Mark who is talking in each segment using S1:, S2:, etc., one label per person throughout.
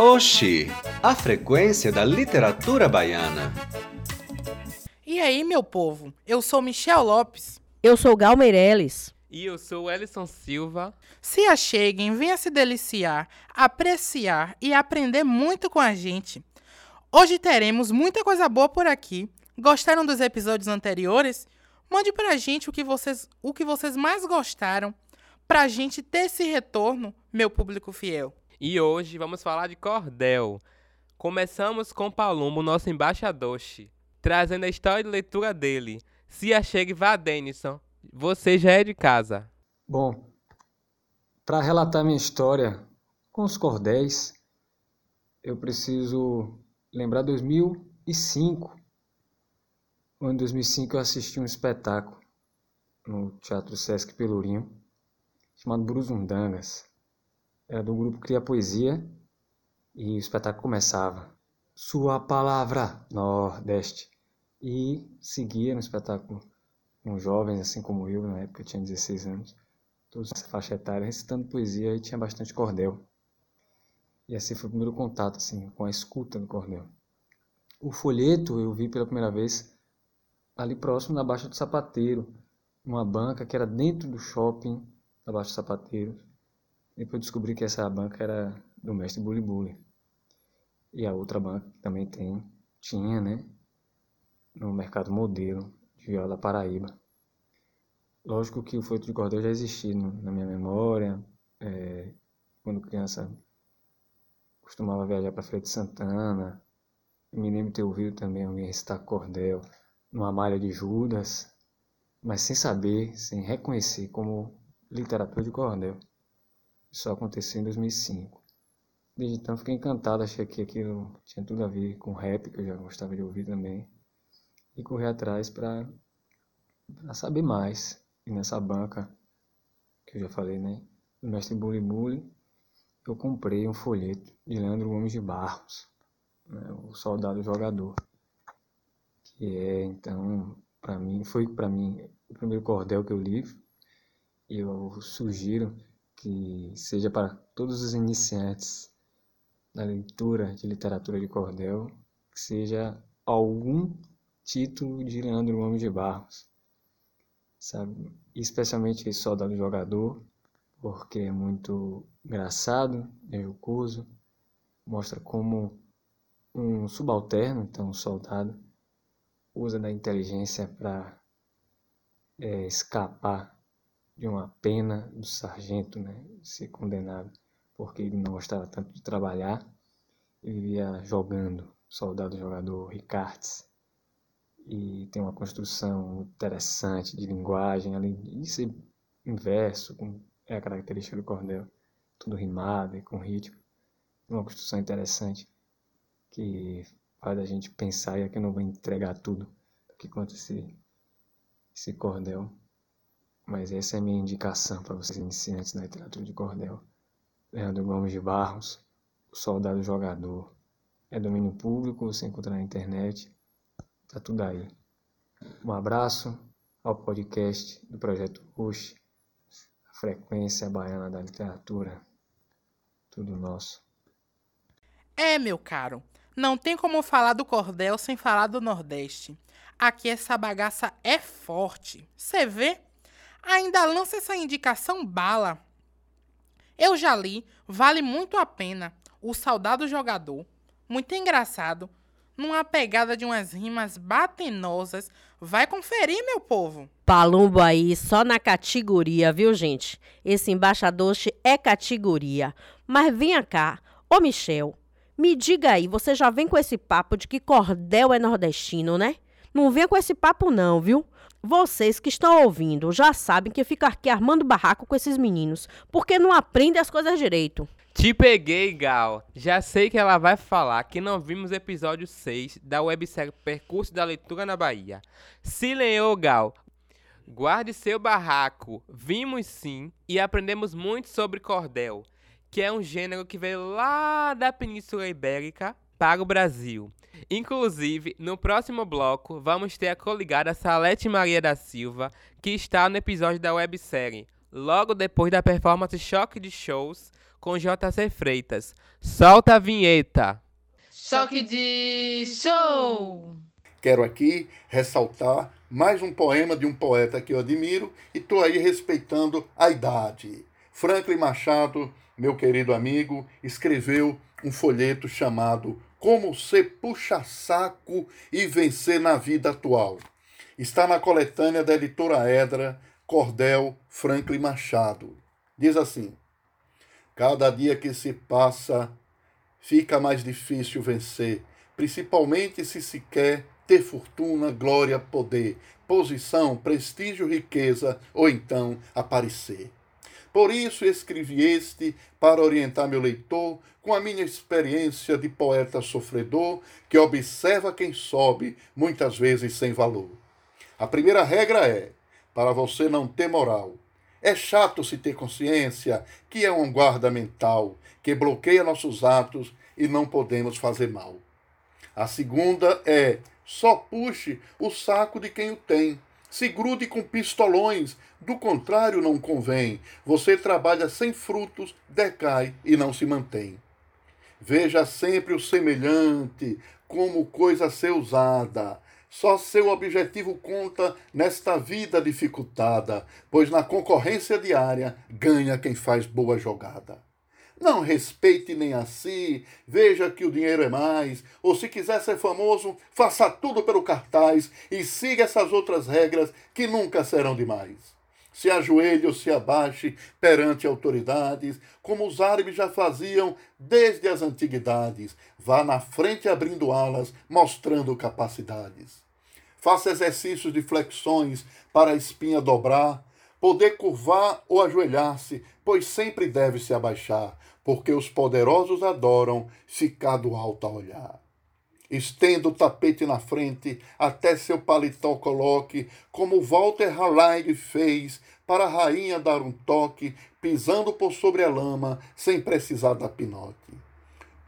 S1: Oxi, a frequência da literatura baiana.
S2: E aí, meu povo? Eu sou Michel Lopes.
S3: Eu sou Gal Meirelles.
S4: E eu sou o Ellison Silva.
S2: Se acheguem, venha se deliciar, apreciar e aprender muito com a gente. Hoje teremos muita coisa boa por aqui. Gostaram dos episódios anteriores? Mande pra gente o que vocês, o que vocês mais gostaram, pra gente ter esse retorno, meu público fiel.
S4: E hoje vamos falar de cordel. Começamos com Palumbo, nosso embaixador, trazendo a história de leitura dele. Se achegue, vá, Denison. Você já é de casa.
S5: Bom, para relatar minha história com os cordéis, eu preciso lembrar 2005. Em 2005 eu assisti um espetáculo no Teatro Sesc Pelourinho, chamado Bruzundangas. Era do grupo Cria Poesia e o espetáculo começava Sua Palavra Nordeste e seguia no espetáculo com jovens assim como eu, na época eu tinha 16 anos, todos nessa faixa etária, recitando poesia e tinha bastante cordel. E assim foi o primeiro contato assim com a escuta do cordel. O folheto eu vi pela primeira vez ali próximo da Baixa do Sapateiro, numa banca que era dentro do shopping da Baixa do Sapateiro. Depois descobri que essa banca era do mestre Bully Bully. E a outra banca que também tem, tinha, né? No mercado modelo de viola Paraíba. Lógico que o folheto de cordel já existia na minha memória. É, quando criança costumava viajar para Feira de Santana. Eu me lembro de ter ouvido também alguém recitar cordel numa malha de Judas, mas sem saber, sem reconhecer como literatura de cordel. Isso aconteceu em 2005. Desde então fiquei encantado, achei que aquilo tinha tudo a ver com rap, que eu já gostava de ouvir também. E corri atrás para saber mais. E nessa banca, que eu já falei, né? Do mestre Bully Bully, eu comprei um folheto de Leandro Gomes de Barros, né, o soldado jogador. Que é, então, para mim, foi para mim o primeiro cordel que eu li. E eu sugiro que seja para todos os iniciantes da leitura de literatura de cordel, que seja algum título de Leandro Gomes de Barros, sabe? Especialmente Soldado Jogador, porque é muito engraçado, é jocoso, mostra como um subalterno, então um soldado, usa da inteligência para é, escapar de uma pena do sargento, né, ser condenado, porque ele não gostava tanto de trabalhar e vivia jogando, soldado jogador Ricards. E tem uma construção interessante de linguagem, além ser inverso, com, é a característica do cordel, tudo rimado e com ritmo. Uma construção interessante que faz a gente pensar, e aqui eu não vou entregar tudo que conta esse, esse cordel. Mas essa é a minha indicação para vocês iniciantes na literatura de cordel. Leandro Gomes de Barros, O Soldado Jogador. É domínio público, você encontra na internet. Tá tudo aí. Um abraço ao podcast do Projeto Rush, a frequência baiana da literatura. Tudo nosso.
S2: É, meu caro, não tem como falar do cordel sem falar do Nordeste. Aqui essa bagaça é forte. Você vê? Ainda lança essa indicação bala. Eu já li, vale muito a pena. O Saudado Jogador, muito engraçado, numa pegada de umas rimas batenosas. Vai conferir, meu povo.
S3: Palumbo aí, só na categoria, viu, gente? Esse embaixador é categoria. Mas venha cá, ô Michel, me diga aí, você já vem com esse papo de que cordel é nordestino, né? Não venha com esse papo não, viu? Vocês que estão ouvindo já sabem que fica aqui armando barraco com esses meninos, porque não aprendem as coisas direito.
S4: Te peguei, Gal. Já sei que ela vai falar que não vimos episódio 6 da websérie Percurso da Leitura na Bahia. Se leou, Gal. Guarde seu barraco. Vimos sim e aprendemos muito sobre cordel, que é um gênero que veio lá da Península Ibérica para o Brasil. Inclusive, no próximo bloco, vamos ter a coligada Salete Maria da Silva, que está no episódio da websérie, logo depois da performance Choque de Shows, com JC Freitas. Solta a vinheta!
S2: Choque de show!
S6: Quero aqui ressaltar mais um poema de um poeta que eu admiro e estou aí respeitando a idade. Franklin Machado, meu querido amigo, escreveu um folheto chamado Como Ser Puxa-Saco e Vencer na Vida Atual. Está na coletânea da editora Edra, Cordel Franklin Machado. Diz assim: Cada dia que se passa, fica mais difícil vencer, principalmente se se quer ter fortuna, glória, poder, posição, prestígio, riqueza ou então aparecer. Por isso escrevi este para orientar meu leitor com a minha experiência de poeta sofredor que observa quem sobe, muitas vezes sem valor. A primeira regra é: para você não ter moral. É chato se ter consciência que é um guarda mental que bloqueia nossos atos e não podemos fazer mal. A segunda é: só puxe o saco de quem o tem. Se grude com pistolões, do contrário não convém. Você trabalha sem frutos, decai e não se mantém. Veja sempre o semelhante como coisa a ser usada. Só seu objetivo conta nesta vida dificultada, pois na concorrência diária ganha quem faz boa jogada. Não respeite nem a si, veja que o dinheiro é mais, ou se quiser ser famoso, faça tudo pelo cartaz e siga essas outras regras que nunca serão demais. Se ajoelhe ou se abaixe perante autoridades, como os árabes já faziam desde as antiguidades. Vá na frente abrindo alas, mostrando capacidades. Faça exercícios de flexões para a espinha dobrar, poder curvar ou ajoelhar-se, pois sempre deve se abaixar, porque os poderosos adoram ficar do alto a olhar. Estenda o tapete na frente, até seu paletó coloque, como Walter Halleig fez, para a rainha dar um toque, pisando por sobre a lama, sem precisar da pinote.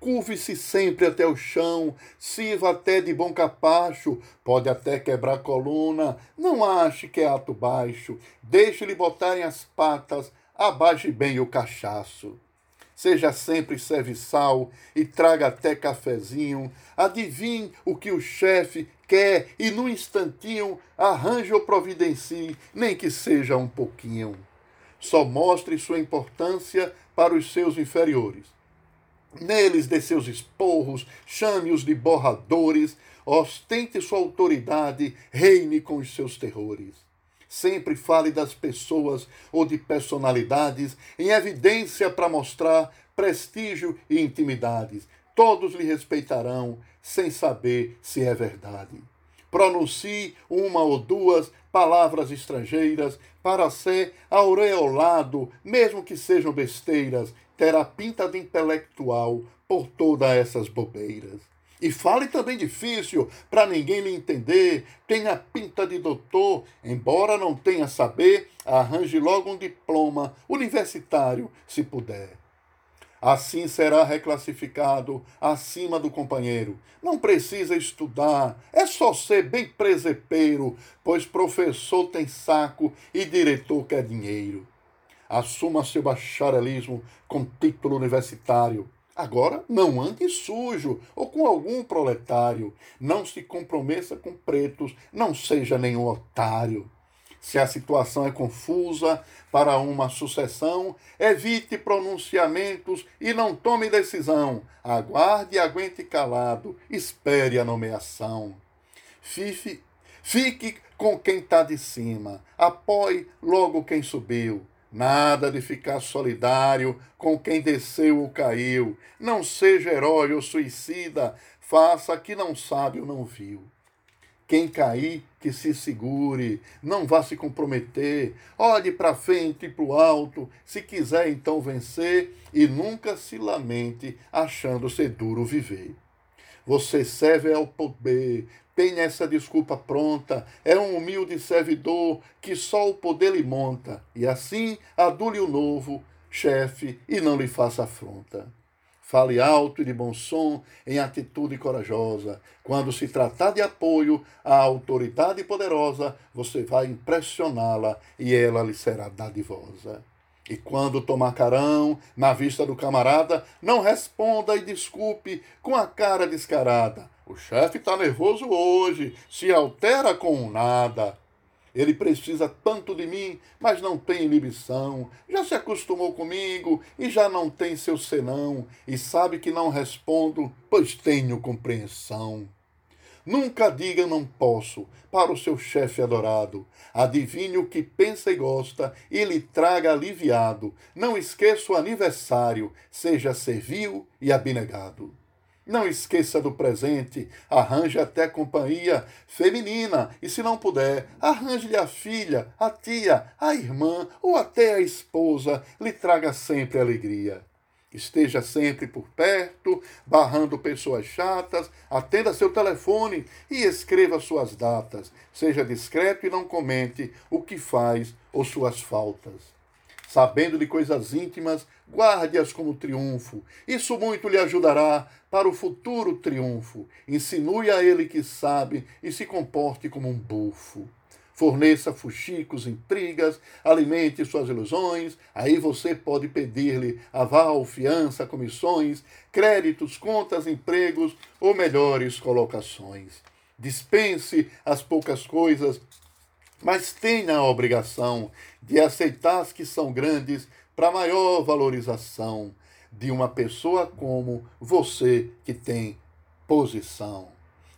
S6: Curve-se sempre até o chão, sirva até de bom capacho, pode até quebrar a coluna, não ache que é ato baixo, deixe-lhe botarem as patas, abaixe bem o cachaço. Seja sempre serviçal e traga até cafezinho, adivinhe o que o chefe quer e no instantinho arranje ou providencie, nem que seja um pouquinho. Só mostre sua importância para os seus inferiores Neles dê seus esporros, chame-os de borradores, ostente sua autoridade, reine com os seus terrores. Sempre fale das pessoas ou de personalidades em evidência para mostrar prestígio e intimidades. Todos lhe respeitarão, sem saber se é verdade. Pronuncie uma ou duas palavras estrangeiras para ser aureolado, mesmo que sejam besteiras, terá pinta de intelectual por todas essas bobeiras. E fale também difícil, para ninguém lhe entender. Tenha pinta de doutor, embora não tenha saber, arranje logo um diploma universitário, se puder. Assim será reclassificado acima do companheiro. Não precisa estudar, é só ser bem presepeiro, pois professor tem saco e diretor quer dinheiro assuma seu bacharelismo com título universitário. Agora, não ande sujo ou com algum proletário. Não se comprometa com pretos, não seja nenhum otário. Se a situação é confusa para uma sucessão, evite pronunciamentos e não tome decisão. Aguarde e aguente calado, espere a nomeação. Fife, fique com quem está de cima, apoie logo quem subiu. Nada de ficar solidário com quem desceu ou caiu. Não seja herói ou suicida, faça que não sabe ou não viu. Quem cair, que se segure, não vá se comprometer, olhe para frente e para o alto, se quiser então vencer, e nunca se lamente achando ser duro viver. Você serve ao poder, tem essa desculpa pronta, é um humilde servidor que só o poder lhe monta, e assim adule o novo chefe e não lhe faça afronta. Fale alto e de bom som, em atitude corajosa. Quando se tratar de apoio à autoridade poderosa, você vai impressioná-la e ela lhe será dadivosa. E quando tomar carão, na vista do camarada, não responda e desculpe com a cara descarada. O chefe tá nervoso hoje, se altera com nada. Ele precisa tanto de mim, mas não tem inibição. Já se acostumou comigo e já não tem seu senão, e sabe que não respondo, pois tenho compreensão. Nunca diga não posso para o seu chefe adorado. Adivinhe o que pensa e gosta e lhe traga aliviado. Não esqueça o aniversário, seja servil e abnegado. Não esqueça do presente, arranje até companhia feminina e, se não puder, arranje-lhe a filha, a tia, a irmã ou até a esposa, lhe traga sempre alegria. Esteja sempre por perto, barrando pessoas chatas, atenda seu telefone e escreva suas datas. Seja discreto e não comente o que faz ou suas faltas. Sabendo de coisas íntimas, guarde-as como triunfo. Isso muito lhe ajudará para o futuro triunfo. Insinue a ele que sabe e se comporte como um bufo. Forneça fuxicos, intrigas, alimente suas ilusões. Aí você pode pedir-lhe aval, fiança, comissões, créditos, contas, empregos ou melhores colocações. Dispense as poucas coisas mas tenha a obrigação de aceitar as que são grandes para maior valorização de uma pessoa como você que tem posição.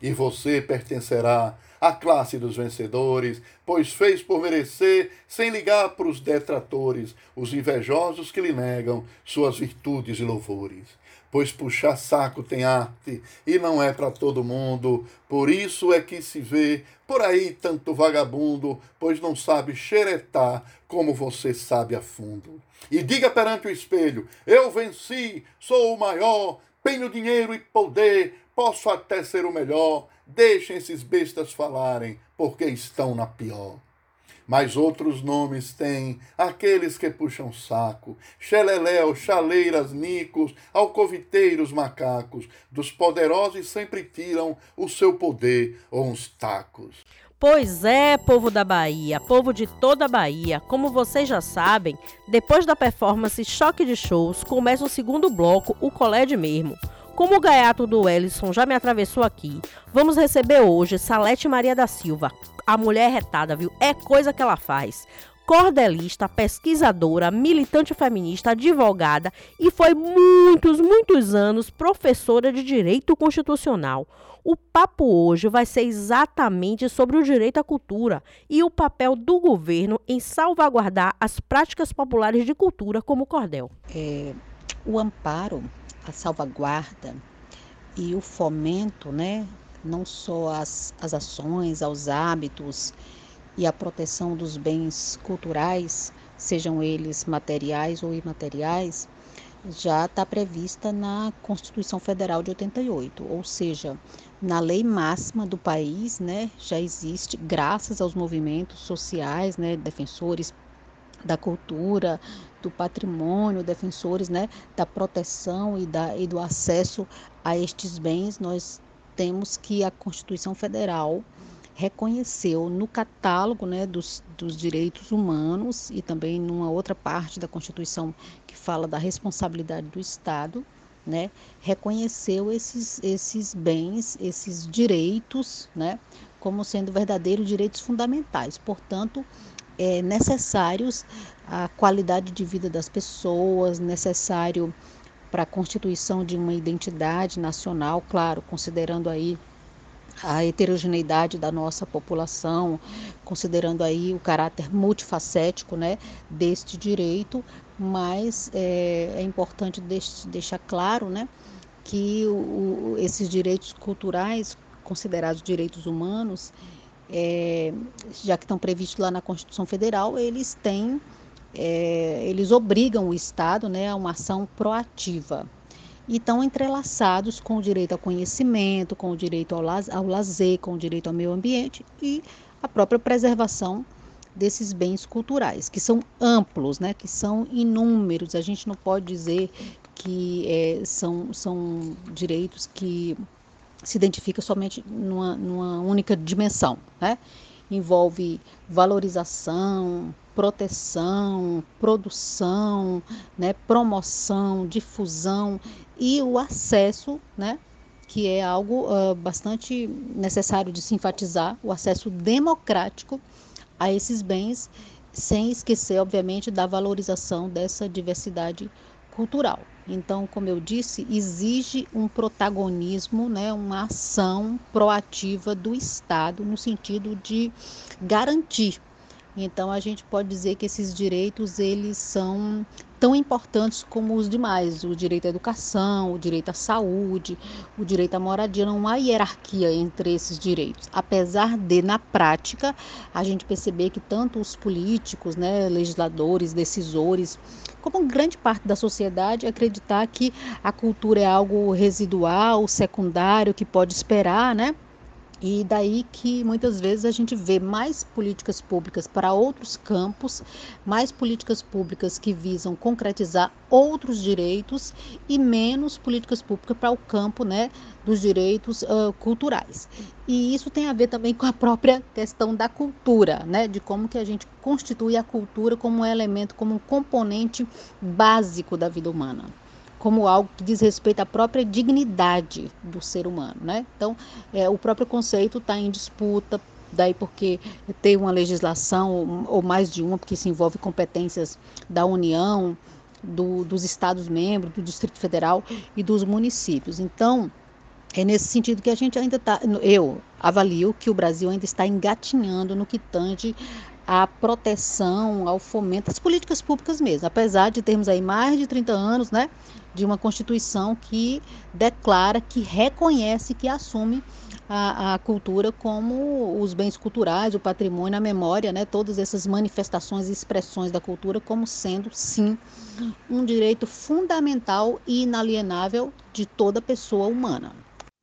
S6: E você pertencerá à classe dos vencedores, pois fez por merecer, sem ligar para os detratores, os invejosos que lhe negam suas virtudes e louvores pois puxar saco tem arte e não é para todo mundo. Por isso é que se vê por aí tanto vagabundo, pois não sabe xeretar como você sabe a fundo. E diga perante o espelho: Eu venci, sou o maior, tenho dinheiro e poder, posso até ser o melhor. Deixem esses bestas falarem, porque estão na pior mas outros nomes têm aqueles que puxam saco, xeleléu, chaleiras, nicos, alcoviteiros, macacos, dos poderosos sempre tiram o seu poder ou uns tacos.
S3: Pois é, povo da Bahia, povo de toda a Bahia. Como vocês já sabem, depois da performance Choque de Shows, começa o segundo bloco, o Colégio mesmo. Como o gaiato do Ellison já me atravessou aqui, vamos receber hoje Salete Maria da Silva, a mulher retada, viu? É coisa que ela faz. Cordelista, pesquisadora, militante feminista, advogada e foi muitos, muitos anos professora de direito constitucional. O papo hoje vai ser exatamente sobre o direito à cultura e o papel do governo em salvaguardar as práticas populares de cultura como o cordel.
S7: É, o amparo, a salvaguarda e o fomento né, não só as, as ações, aos hábitos e a proteção dos bens culturais, sejam eles materiais ou imateriais, já está prevista na Constituição Federal de 88, ou seja, na lei máxima do país, né, já existe, graças aos movimentos sociais, né, defensores da cultura, do patrimônio, defensores, né, da proteção e, da, e do acesso a estes bens, nós temos que a Constituição Federal reconheceu no catálogo né, dos, dos direitos humanos e também numa outra parte da Constituição que fala da responsabilidade do Estado, né, reconheceu esses, esses bens, esses direitos, né, como sendo verdadeiros direitos fundamentais. Portanto, é necessários a qualidade de vida das pessoas, necessário para a constituição de uma identidade nacional, claro, considerando aí a heterogeneidade da nossa população, considerando aí o caráter multifacético né, deste direito, mas é, é importante deixar claro né, que o, esses direitos culturais, considerados direitos humanos, é, já que estão previstos lá na Constituição Federal, eles têm é, eles obrigam o Estado né, a uma ação proativa e estão entrelaçados com o direito ao conhecimento, com o direito ao, ao lazer, com o direito ao meio ambiente e a própria preservação desses bens culturais, que são amplos, né, que são inúmeros. A gente não pode dizer que é, são, são direitos que se identificam somente numa, numa única dimensão. Né? Envolve valorização, proteção, produção, né, promoção, difusão e o acesso, né, que é algo uh, bastante necessário de se enfatizar, o acesso democrático a esses bens, sem esquecer, obviamente, da valorização dessa diversidade cultural. Então, como eu disse, exige um protagonismo, né, uma ação proativa do Estado no sentido de garantir então a gente pode dizer que esses direitos eles são tão importantes como os demais, o direito à educação, o direito à saúde, o direito à moradia, não há hierarquia entre esses direitos. Apesar de na prática a gente perceber que tanto os políticos, né, legisladores, decisores, como grande parte da sociedade acreditar que a cultura é algo residual, secundário, que pode esperar, né? E daí que muitas vezes a gente vê mais políticas públicas para outros campos, mais políticas públicas que visam concretizar outros direitos e menos políticas públicas para o campo né, dos direitos uh, culturais. E isso tem a ver também com a própria questão da cultura, né, de como que a gente constitui a cultura como um elemento, como um componente básico da vida humana como algo que diz respeito à própria dignidade do ser humano, né? Então, é, o próprio conceito está em disputa, daí porque tem uma legislação ou mais de uma, porque se envolve competências da União, do, dos Estados-membros, do Distrito Federal e dos municípios. Então, é nesse sentido que a gente ainda está, eu avalio que o Brasil ainda está engatinhando no que tange à proteção, ao fomento, às políticas públicas mesmo, apesar de termos aí mais de 30 anos, né, de uma Constituição que declara, que reconhece, que assume a, a, cultura como os bens culturais, o patrimônio, a memória, né, todas essas manifestações e expressões da cultura como sendo, sim, um direito fundamental e inalienável de toda pessoa humana.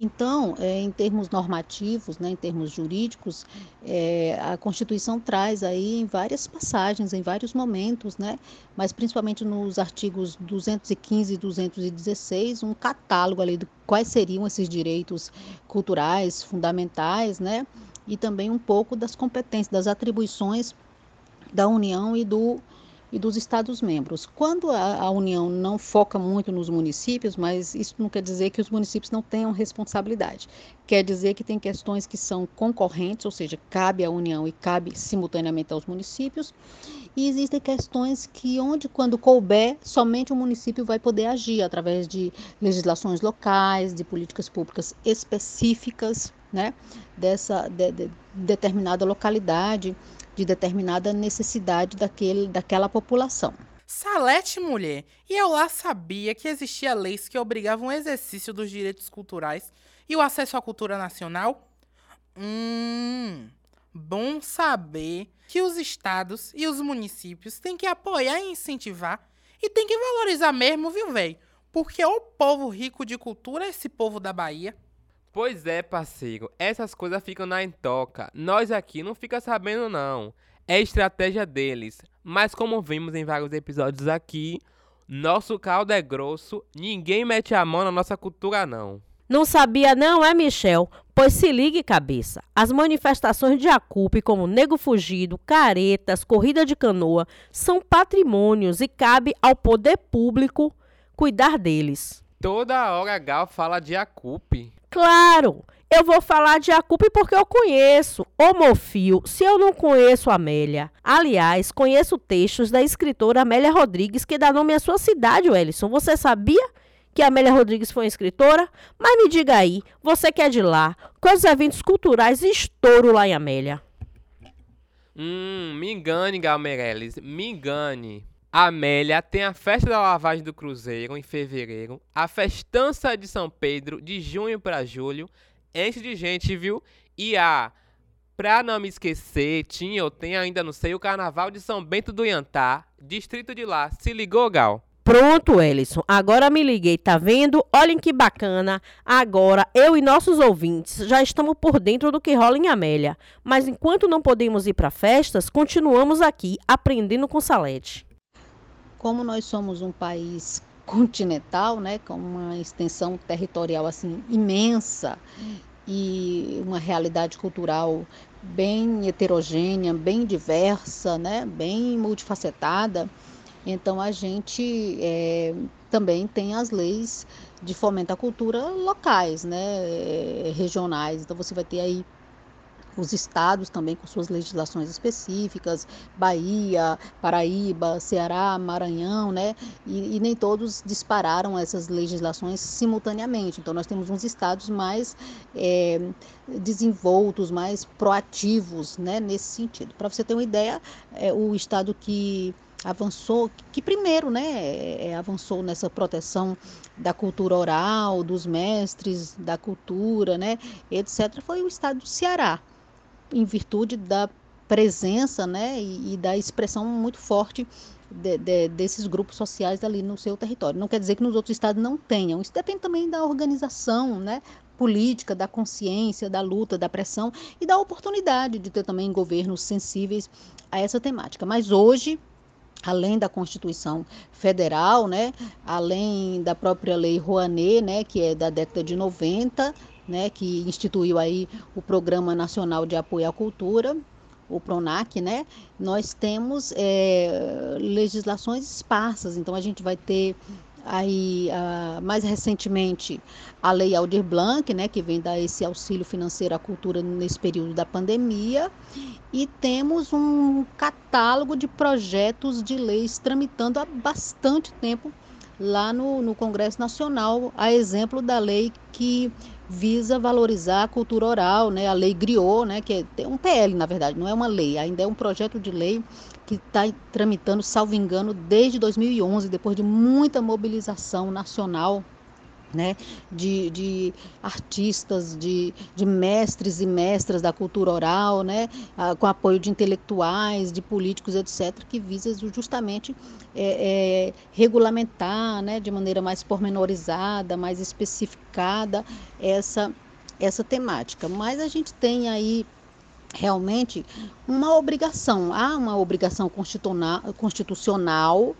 S7: Então, é, em termos normativos, né, em termos jurídicos, é, a Constituição traz aí em várias passagens, em vários momentos, né, mas principalmente nos artigos 215 e 216, um catálogo ali de quais seriam esses direitos culturais fundamentais, né, e também um pouco das competências, das atribuições da União e do e dos Estados-membros. Quando a, a, União não foca muito nos municípios, mas isso não quer dizer que os municípios não tenham responsabilidade. Quer dizer que tem questões que são concorrentes, ou seja, cabe à União e cabe simultaneamente aos municípios. E existem questões que, onde, quando couber, somente o município vai poder agir através de legislações locais, de políticas públicas específicas, né, dessa de, de determinada localidade de determinada necessidade daquele, daquela população.
S2: Salete, mulher! E eu lá sabia que existia leis que obrigavam o exercício dos direitos culturais e o acesso à cultura nacional? Hum, bom saber que os estados e os municípios têm que apoiar e incentivar e tem que valorizar mesmo, viu, velho? Porque o povo rico de cultura é esse povo da Bahia.
S4: Pois é, parceiro, essas coisas ficam na entoca. Nós aqui não fica sabendo não. É estratégia deles. Mas como vimos em vários episódios aqui, nosso caldo é grosso, ninguém mete a mão na nossa cultura não.
S3: Não sabia não, é Michel? Pois se ligue cabeça. As manifestações de Acupe, como Nego Fugido, caretas, corrida de canoa, são patrimônios e cabe ao poder público cuidar deles.
S4: Toda hora Gal fala de Acupe.
S3: Claro, eu vou falar de Acupe porque eu conheço. Homofio, se eu não conheço Amélia. Aliás, conheço textos da escritora Amélia Rodrigues que dá nome à sua cidade, Wellison. Você sabia que Amélia Rodrigues foi escritora? Mas me diga aí, você que é de lá, quais eventos culturais estouro lá em Amélia?
S4: Hum, me engane, Gal Meirelles, me engane. Amélia tem a festa da lavagem do Cruzeiro em fevereiro, a festança de São Pedro de junho para julho, enche de gente, viu? E a, pra não me esquecer, tinha ou tem ainda não sei, o Carnaval de São Bento do Iantá, distrito de lá. Se ligou, Gal?
S3: Pronto, Ellison. Agora me liguei, tá vendo? Olhem que bacana. Agora eu e nossos ouvintes já estamos por dentro do que rola em Amélia. Mas enquanto não podemos ir para festas, continuamos aqui aprendendo com Salete
S7: como nós somos um país continental, né, com uma extensão territorial assim imensa e uma realidade cultural bem heterogênea, bem diversa, né? bem multifacetada. Então a gente é, também tem as leis de fomento à cultura locais, né? É, regionais. Então você vai ter aí os estados também com suas legislações específicas, Bahia, Paraíba, Ceará, Maranhão, né? E, e, nem todos dispararam essas legislações simultaneamente. Então, nós temos uns estados mais é, desenvoltos, mais proativos, né? Nesse sentido. Para você ter uma ideia, é, o estado que avançou, que primeiro, né, é, é, avançou nessa proteção da cultura oral, dos mestres da cultura, né, etc., foi o estado do Ceará em virtude da presença né, e, e da expressão muito forte de, de, desses grupos sociais ali no seu território. Não quer dizer que nos outros estados não tenham. Isso depende também da organização né, política, da consciência, da luta, da pressão e da oportunidade de ter também governos sensíveis a essa temática. Mas hoje, além da Constituição Federal, né, além da própria Lei Rouanet, né, que é da década de 90, né, que instituiu aí o Programa Nacional de Apoio à Cultura, o PRONAC, né, nós temos é, legislações esparsas, então a gente vai ter aí uh, mais recentemente a lei Aldir Blanc, né, que vem dar esse auxílio financeiro à cultura nesse período da pandemia, e temos um catálogo de projetos de leis tramitando há bastante tempo lá no, no Congresso Nacional, a exemplo da lei que visa valorizar a cultura oral, né? A lei Griot, né? Que é um PL, na verdade, não é uma lei, ainda é um projeto de lei que está tramitando, salvo engano, desde 2011, depois de muita mobilização nacional né, de, de artistas, de, de mestres e mestras da cultura oral, né, com apoio de intelectuais, de políticos, etc., que visa justamente é, é, regulamentar né, de maneira mais pormenorizada, mais especificada essa, essa temática. Mas a gente tem aí realmente uma obrigação, há uma obrigação constitucional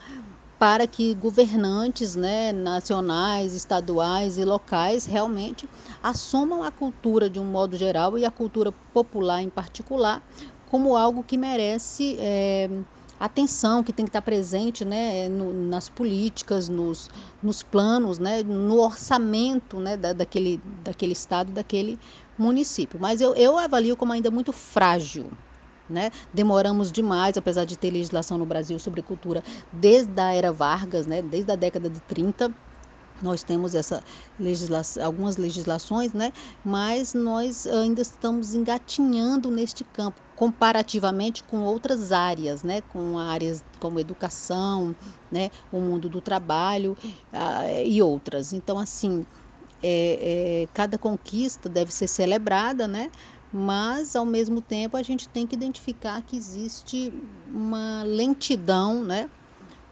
S7: para que governantes né, nacionais, estaduais e locais realmente assumam a cultura de um modo geral e a cultura popular em particular como algo que merece é, atenção, que tem que estar presente né, no, nas políticas, nos, nos planos, né, no orçamento né, da, daquele, daquele estado, daquele município. Mas eu, eu avalio como ainda muito frágil né? Demoramos demais, apesar de ter legislação no Brasil sobre cultura desde a era Vargas, né? desde a década de 30. Nós temos essa legislação, algumas legislações, né? mas nós ainda estamos engatinhando neste campo, comparativamente com outras áreas, né? com áreas como educação, né? o mundo do trabalho uh, e outras. Então, assim, é, é, cada conquista deve ser celebrada, né? Mas ao mesmo tempo a gente tem que identificar que existe uma lentidão, né?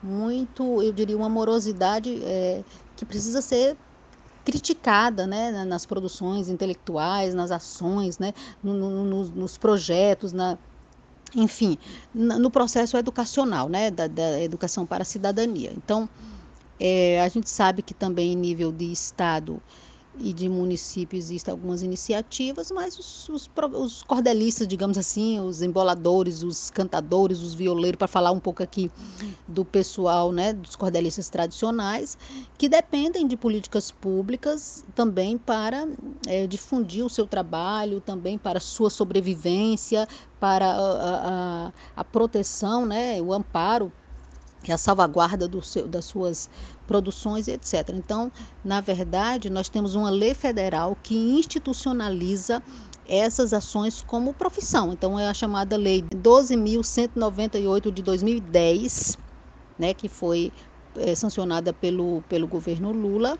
S7: Muito, eu diria, uma morosidade é, que precisa ser criticada, né? Nas produções intelectuais, nas ações, né? No, no, nos projetos, na, enfim, no processo educacional, né? Da, da educação para a cidadania. Então, é, a gente sabe que também em nível de Estado e de município existem algumas iniciativas, mas os, os, os, cordelistas, digamos assim, os emboladores, os cantadores, os violeiros, para falar um pouco aqui do pessoal, né, dos cordelistas tradicionais, que dependem de políticas públicas também para é, difundir o seu trabalho, também para sua sobrevivência, para a, a, a proteção, né, o amparo e a salvaguarda seu, das suas produções, etc. Então, na verdade, nós temos uma lei federal que institucionaliza essas ações como profissão. Então, é a chamada Lei 12.198 de 2010, né, que foi é, sancionada pelo, pelo governo Lula,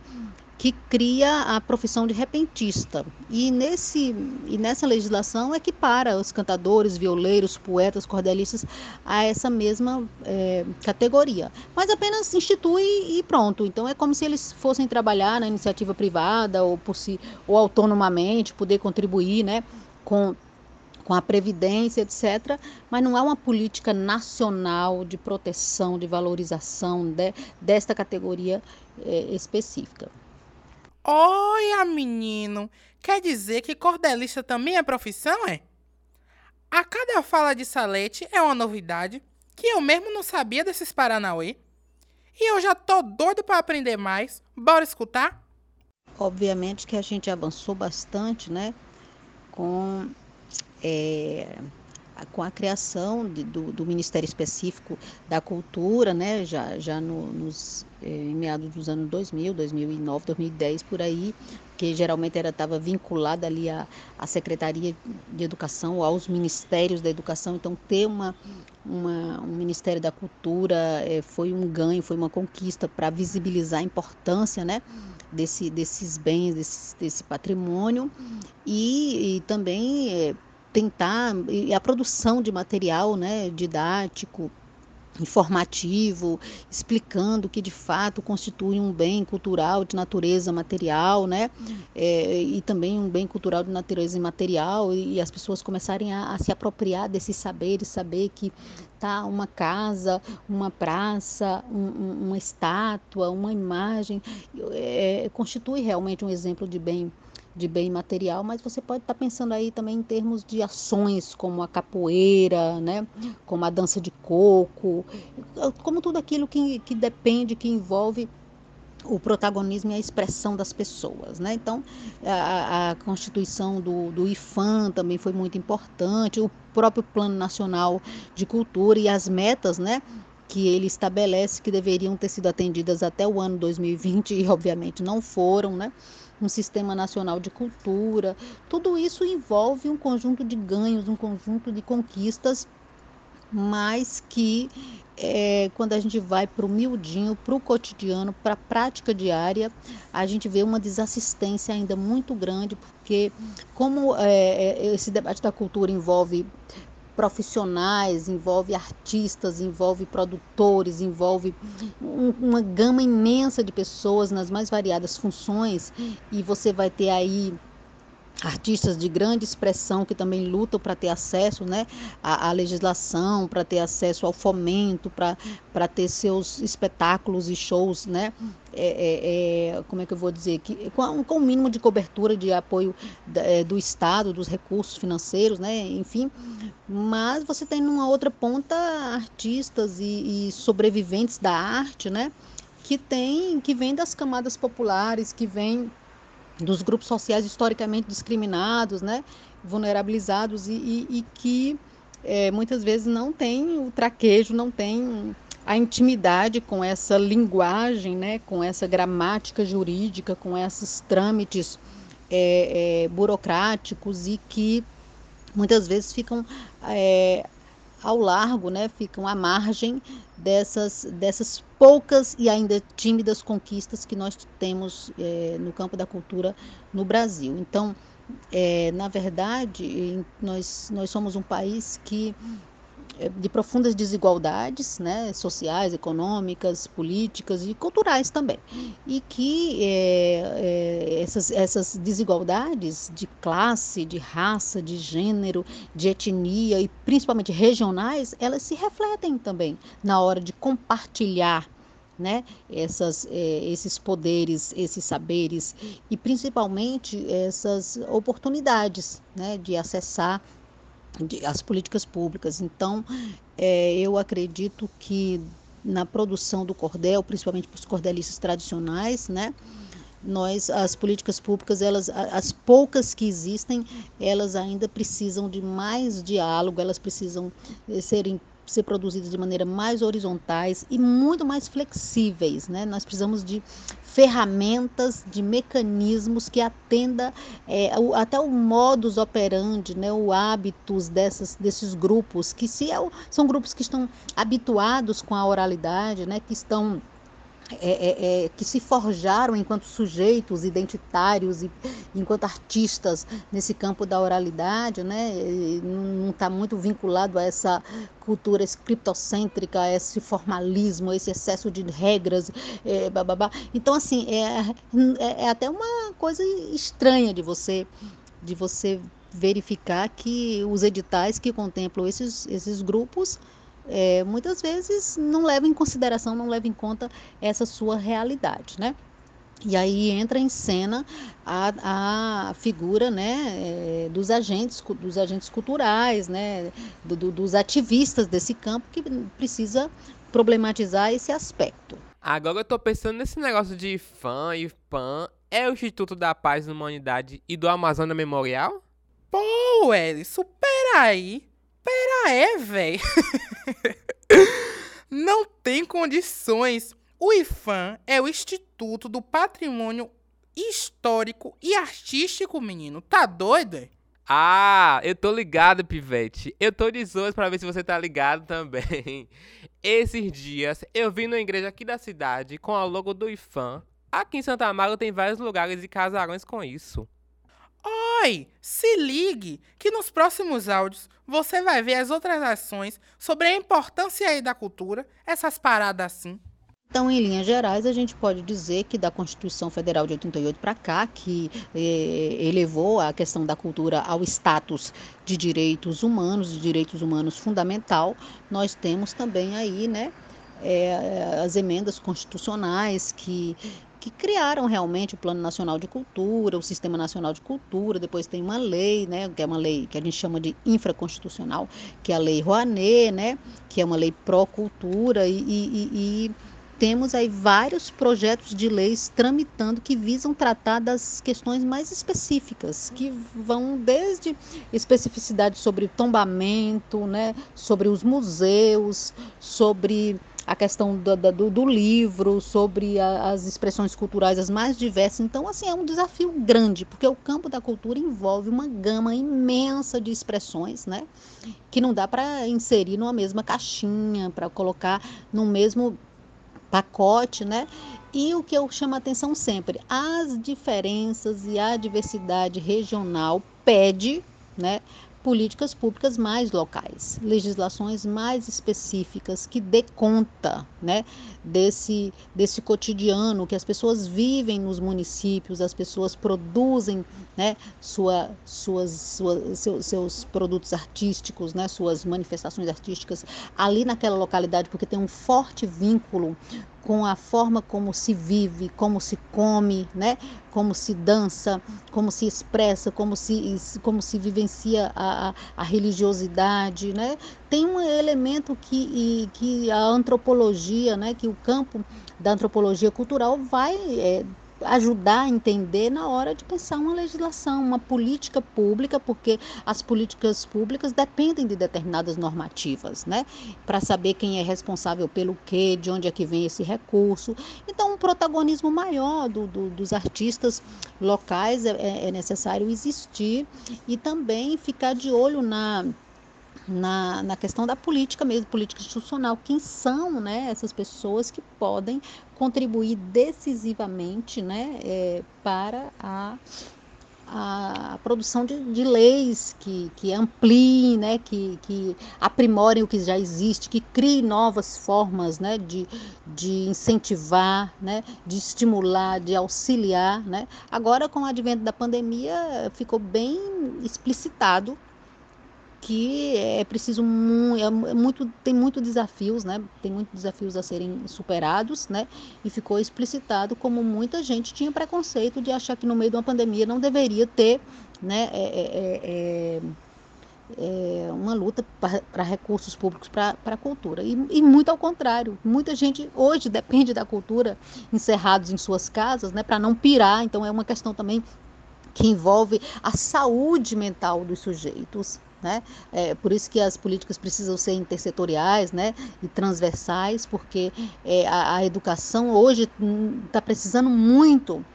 S7: que cria a profissão de repentista. E, nesse, e nessa legislação é que para os cantadores, violeiros, poetas, cordelistas a essa mesma é, categoria. Mas apenas institui e pronto. Então é como se eles fossem trabalhar na iniciativa privada ou, por si, ou autonomamente, poder contribuir né, com com a previdência, etc. Mas não há uma política nacional de proteção, de valorização de, desta categoria é, específica.
S2: Olha, menino, quer dizer que cordelista também é profissão, é? A cada fala de Salete é uma novidade que eu mesmo não sabia desses Paranauê. E eu já tô doido para aprender mais. Bora escutar?
S7: Obviamente que a gente avançou bastante, né? Com é, com a criação de, do, do, Ministério Específico da Cultura, né, já, já no, nos, eh, em meados dos anos 2000, 2009, 2010, por aí, que geralmente era estava vinculada ali à, à Secretaria de Educação, aos Ministérios da Educação. Então, ter uma, uma um Ministério da Cultura eh, foi um ganho, foi uma conquista para visibilizar a importância, né, desse, desses bens, desse, desse patrimônio e, e também eh, tentar e a produção de material, né, didático, informativo, explicando que de fato constitui um bem cultural de natureza material, né? É, e também um bem cultural de natureza imaterial, e, e as pessoas começarem a, a, se apropriar desses saberes, saber que tá uma casa, uma praça, um, uma estátua, uma imagem, é, constitui realmente um exemplo de bem de bem material, mas você pode estar tá pensando aí também em termos de ações como a capoeira, né? como a dança de coco, como tudo aquilo que, que depende, que envolve o protagonismo e a expressão das pessoas. Né? Então, a, a constituição do, do IFAM também foi muito importante, o próprio Plano Nacional de Cultura e as metas né, que ele estabelece que deveriam ter sido atendidas até o ano 2020 e, obviamente, não foram. Né? Um sistema nacional de cultura. Tudo isso envolve um conjunto de ganhos, um conjunto de conquistas, mas que é, quando a gente vai para o miudinho, para o cotidiano, para a prática diária, a gente vê uma desassistência ainda muito grande, porque como é, esse debate da cultura envolve profissionais, envolve artistas, envolve produtores, envolve um, uma gama imensa de pessoas nas mais variadas funções e você vai ter aí artistas de grande expressão que também lutam para ter acesso né, à, à legislação, para ter acesso ao fomento, para ter seus espetáculos e shows, né, é, é, é, como é que eu vou dizer, que, com, com o mínimo de cobertura de apoio da, é, do Estado, dos recursos financeiros, né, enfim, mas você tem numa outra ponta artistas e, e sobreviventes da arte, né, que tem, que vem das camadas populares, que vem dos grupos sociais historicamente discriminados, né, vulnerabilizados e, e, e que é, muitas vezes não tem o traquejo, não tem a intimidade com essa linguagem, né, com essa gramática jurídica, com esses trâmites é, é, burocráticos e que muitas vezes ficam é, ao largo, né, ficam à margem dessas, dessas poucas e ainda tímidas conquistas que nós temos é, no campo da cultura no Brasil. Então, é, na verdade, nós, nós somos um país que de profundas desigualdades né, sociais, econômicas, políticas e culturais também. E que é, é, essas, essas desigualdades de classe, de raça, de gênero, de etnia e principalmente regionais, elas se refletem também na hora de compartilhar né, essas, é, esses poderes, esses saberes e principalmente essas oportunidades né, de acessar de, as políticas públicas. Então, é, eu acredito que na produção do cordel, principalmente para os cordelistas tradicionais, né? Nós, as políticas públicas, elas, as poucas que existem, elas ainda precisam de mais diálogo, elas precisam eh, serem ser produzidas de maneira mais horizontais e muito mais flexíveis. Né? Nós precisamos de ferramentas, de mecanismos que atenda é, o, até o modus operandi, né? o hábitos dessas, desses grupos, que se é, são grupos que estão habituados com a oralidade, né? que estão é, é, é, que se forjaram enquanto sujeitos identitários e enquanto artistas nesse campo da oralidade, né? não está muito vinculado a essa cultura escriptocêntrica, a esse formalismo, a esse excesso de regras, é, bababá. Então, assim, é, é, é até uma coisa estranha de você, de você verificar que os editais que contemplam esses, esses grupos é, muitas vezes não leva em consideração, não leva em conta essa sua realidade, né? E aí entra em cena a, a figura né, é, dos, agentes, dos agentes culturais, né, do, do, dos ativistas desse campo, que precisa problematizar esse aspecto.
S4: Agora eu tô pensando nesse negócio de fã e pan. É o Instituto da Paz e Humanidade e do Amazônia Memorial?
S2: Pô, Elis, pera aí. Pera aí, véi. Não tem condições. O IFAM é o Instituto do Patrimônio Histórico e Artístico, menino. Tá doido? É?
S4: Ah, eu tô ligado, Pivete. Eu tô de zoas pra ver se você tá ligado também. Esses dias eu vi numa igreja aqui da cidade com a logo do IFAM. Aqui em Santa Maria tem vários lugares e casarões com isso.
S2: Oi, se ligue que nos próximos áudios você vai ver as outras ações sobre a importância aí da cultura, essas paradas assim.
S7: Então, em linhas gerais, a gente pode dizer que da Constituição Federal de 88 para cá, que eh, elevou a questão da cultura ao status de direitos humanos, de direitos humanos fundamental, nós temos também aí, né, eh, as emendas constitucionais que que criaram realmente o Plano Nacional de Cultura, o Sistema Nacional de Cultura, depois tem uma lei, né, que é uma lei que a gente chama de infraconstitucional, que é a Lei Rouanet, né, que é uma lei pró-cultura e, e, e temos aí vários projetos de leis tramitando que visam tratar das questões mais específicas, que vão desde especificidade sobre tombamento, né, sobre os museus, sobre a questão do, do, do livro, sobre a, as expressões culturais as mais diversas. Então, assim, é um desafio grande, porque o campo da cultura envolve uma gama imensa de expressões, né? Que não dá para inserir numa mesma caixinha, para colocar no mesmo pacote, né? E o que eu chamo a atenção sempre, as diferenças e a diversidade regional pede, né, políticas públicas mais locais, legislações mais específicas que dê conta, né, desse desse cotidiano que as pessoas vivem nos municípios, as pessoas produzem, né, sua, suas, sua, seus, seus produtos artísticos, né, suas manifestações artísticas ali naquela localidade, porque tem um forte vínculo com a forma como se vive, como se come, né? como se dança, como se expressa, como se, como se vivencia a, a, religiosidade. Né? Tem um elemento que, que a antropologia, né? que o campo da antropologia cultural vai é, ajudar a entender na hora de pensar uma legislação, uma política pública, porque as políticas públicas dependem de determinadas normativas, né? Para saber quem é responsável pelo quê, de onde é que vem esse recurso. Então, um protagonismo maior do, do, dos artistas locais é, é, é necessário existir e também ficar de olho na na, na questão da política mesmo, política institucional. Quem são né, essas pessoas que podem contribuir decisivamente né, é, para a, a produção de, de, leis que, que ampliem, né, que, que aprimorem o que já existe, que criem novas formas né, de, de incentivar, né, de estimular, de auxiliar. Né. Agora, com o advento da pandemia, ficou bem explicitado que é preciso é, é muito tem muitos desafios né? Tem muitos desafios a serem superados né? E ficou explicitado como muita gente tinha preconceito de achar que no meio de uma pandemia não deveria ter né? É, é, é, é, é uma luta para recursos públicos para a cultura. E, e, muito ao contrário muita gente hoje depende da cultura encerrados em suas casas né? Para não pirar. Então é uma questão também que envolve a saúde mental dos sujeitos né? É, por isso que as políticas precisam ser intersetoriais né? e transversais, porque é, a, a, educação hoje está precisando muito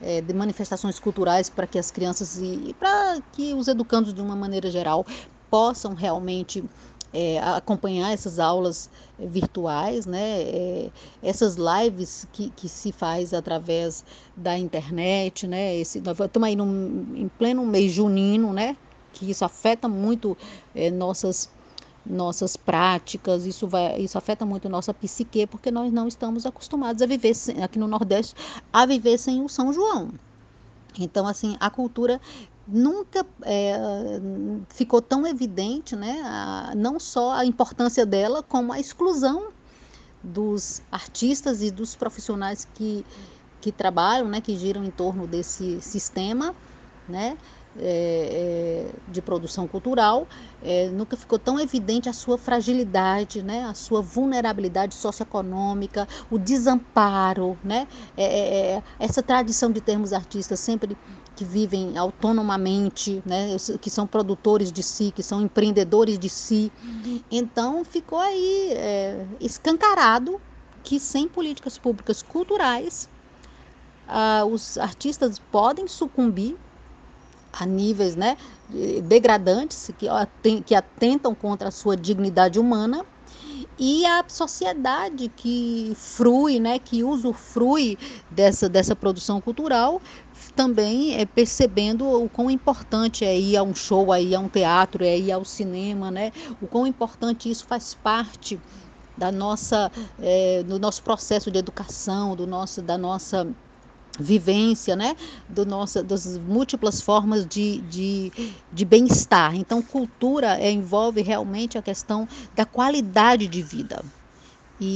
S7: é, de manifestações culturais para que as crianças e, e para que os educandos, de uma maneira geral, possam realmente é, acompanhar essas aulas virtuais, né? É, essas lives que, que se faz através da internet, né? Esse, nós estamos aí no, em pleno mês junino, né? Que isso afeta muito é, nossas nossas práticas, isso vai, isso afeta muito nossa psique, porque nós não estamos acostumados a viver sem, aqui no Nordeste a viver sem o São João. Então, assim, a cultura nunca é, ficou tão evidente, né? A, não só a importância dela, como a exclusão dos artistas e dos profissionais que que trabalham, né, que giram em torno desse sistema, né, é, é, de produção cultural, é, nunca ficou tão evidente a sua fragilidade, né, a sua vulnerabilidade socioeconômica, o desamparo, né, é, é, é, essa tradição de termos artistas sempre que vivem autonomamente, né, que são produtores de si, que são empreendedores de si. Então ficou aí escancarado que sem políticas públicas culturais, ah, os artistas podem sucumbir a níveis né, degradantes que, atentam contra a sua dignidade humana e a sociedade que frui, né, que usufrui dessa, dessa produção cultural, também é percebendo o quão importante é ir a um show, é ir a um teatro, é ir ao cinema, né? O quão importante isso faz parte da nossa, é, do nosso processo de educação, do nosso, da nossa vivência, né, do nossa, das múltiplas formas de, de, de bem-estar. Então, cultura é, envolve realmente a questão da qualidade de vida. E,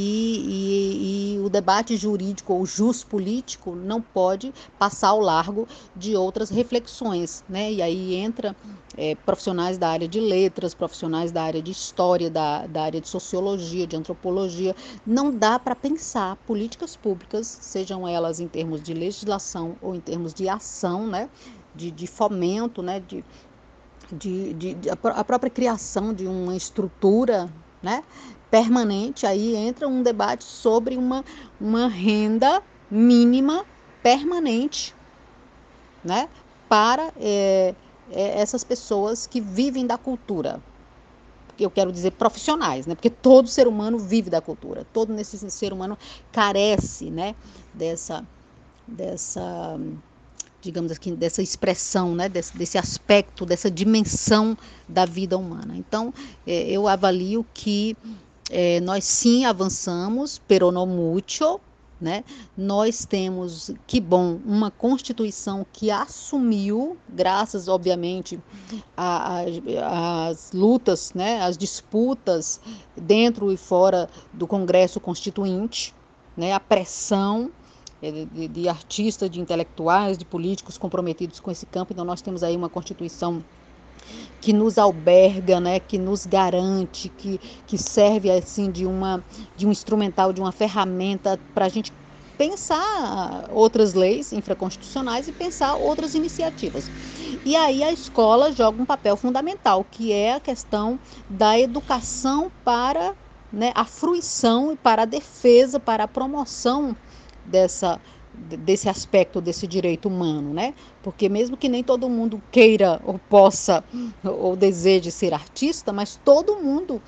S7: e, e, o debate jurídico ou jus político não pode passar ao largo de outras reflexões, né? E aí entra é, profissionais da área de letras, profissionais da área de história, da, da área de sociologia, de antropologia. Não dá para pensar políticas públicas, sejam elas em termos de legislação ou em termos de ação, né? De, de fomento, né? De, de, de, a própria criação de uma estrutura né, permanente, aí entra um debate sobre uma, uma renda mínima permanente né, para é, é, essas pessoas que vivem da cultura. Eu quero dizer profissionais, né? Porque todo ser humano vive da cultura, todo nesse ser humano carece, né? Dessa, dessa, digamos assim, dessa expressão, né? Desse, desse aspecto, dessa dimensão da vida humana. Então, é, eu avalio que é, nós sim avançamos, pero no mucho, né? Nós temos, que bom, uma Constituição que assumiu, graças, obviamente, às lutas, né, às disputas dentro e fora do Congresso Constituinte, né, a pressão é, de, de artistas, de intelectuais, de políticos comprometidos com esse campo. Então, nós temos aí uma Constituição que nos alberga, né, que nos garante, que, que serve assim de uma de um instrumental, de uma ferramenta para a gente pensar outras leis infraconstitucionais e pensar outras iniciativas. E aí a escola joga um papel fundamental, que é a questão da educação para né, a fruição e para a defesa, para a promoção dessa desse aspecto desse direito humano, né? Porque mesmo que nem todo mundo queira ou possa ou deseje ser artista, mas todo mundo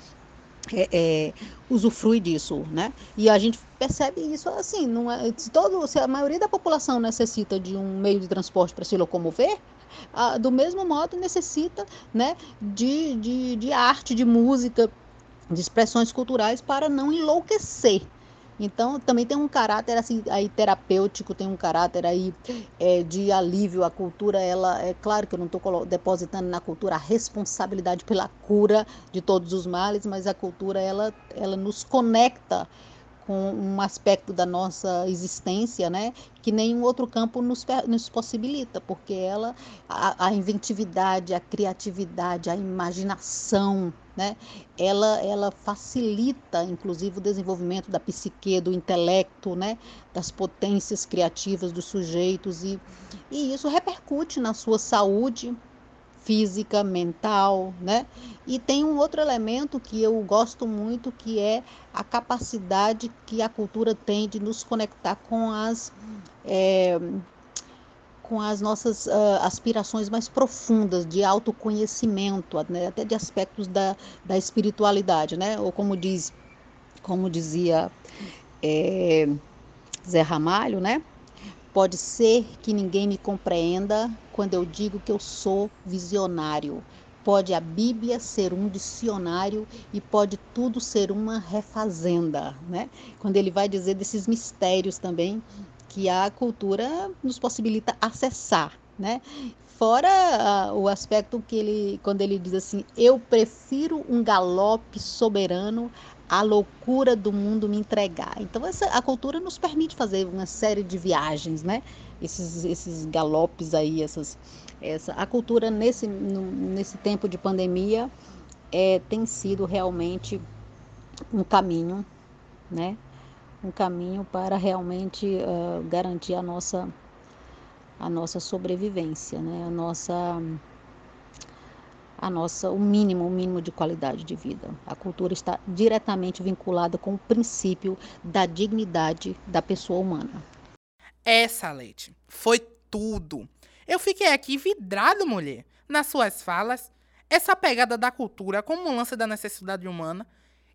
S7: é, é, usufrui disso, né? E a gente percebe isso assim, não é, se, todo, se a maioria da população necessita de um meio de transporte para se locomover, a, do mesmo modo necessita, né, de, de, de arte, de música, de expressões culturais para não enlouquecer, então, também tem um caráter assim, aí terapêutico, tem um caráter aí é, de alívio. A cultura, ela é claro que eu não estou depositando na cultura a responsabilidade pela cura de todos os males, mas a cultura ela, ela nos conecta com um aspecto da nossa existência, né, que nenhum outro campo nos, nos possibilita, porque ela, a, a inventividade, a criatividade, a imaginação, né? Ela, ela facilita, inclusive, o desenvolvimento da psique, do intelecto, né? das potências criativas dos sujeitos, e, e isso repercute na sua saúde física, mental, né? E tem um outro elemento que eu gosto muito, que é a capacidade que a cultura tem de nos conectar com as é, com as nossas uh, aspirações mais profundas de autoconhecimento, né? até de aspectos da, da espiritualidade, né? Ou como diz, como dizia é, Zé Ramalho, né? Pode ser que ninguém me compreenda quando eu digo que eu sou visionário. Pode a Bíblia ser um dicionário e pode tudo ser uma refazenda, né? Quando ele vai dizer desses mistérios também que a cultura nos possibilita acessar, né? Fora uh, o aspecto que ele, quando ele diz assim, eu prefiro um galope soberano à loucura do mundo me entregar. Então essa, a cultura nos permite fazer uma série de viagens, né? Esses, esses galopes aí, essas, essa, a cultura nesse, no, nesse tempo de pandemia é, tem sido realmente um caminho, né? Um caminho para realmente uh, garantir a nossa a nossa sobrevivência, né? a nossa a nossa o mínimo, o mínimo de qualidade de vida. A cultura está diretamente vinculada com o princípio da dignidade da pessoa humana.
S2: Essa, Leite, foi tudo. Eu fiquei aqui vidrado, mulher, nas suas falas. Essa pegada da cultura como um lance da necessidade humana.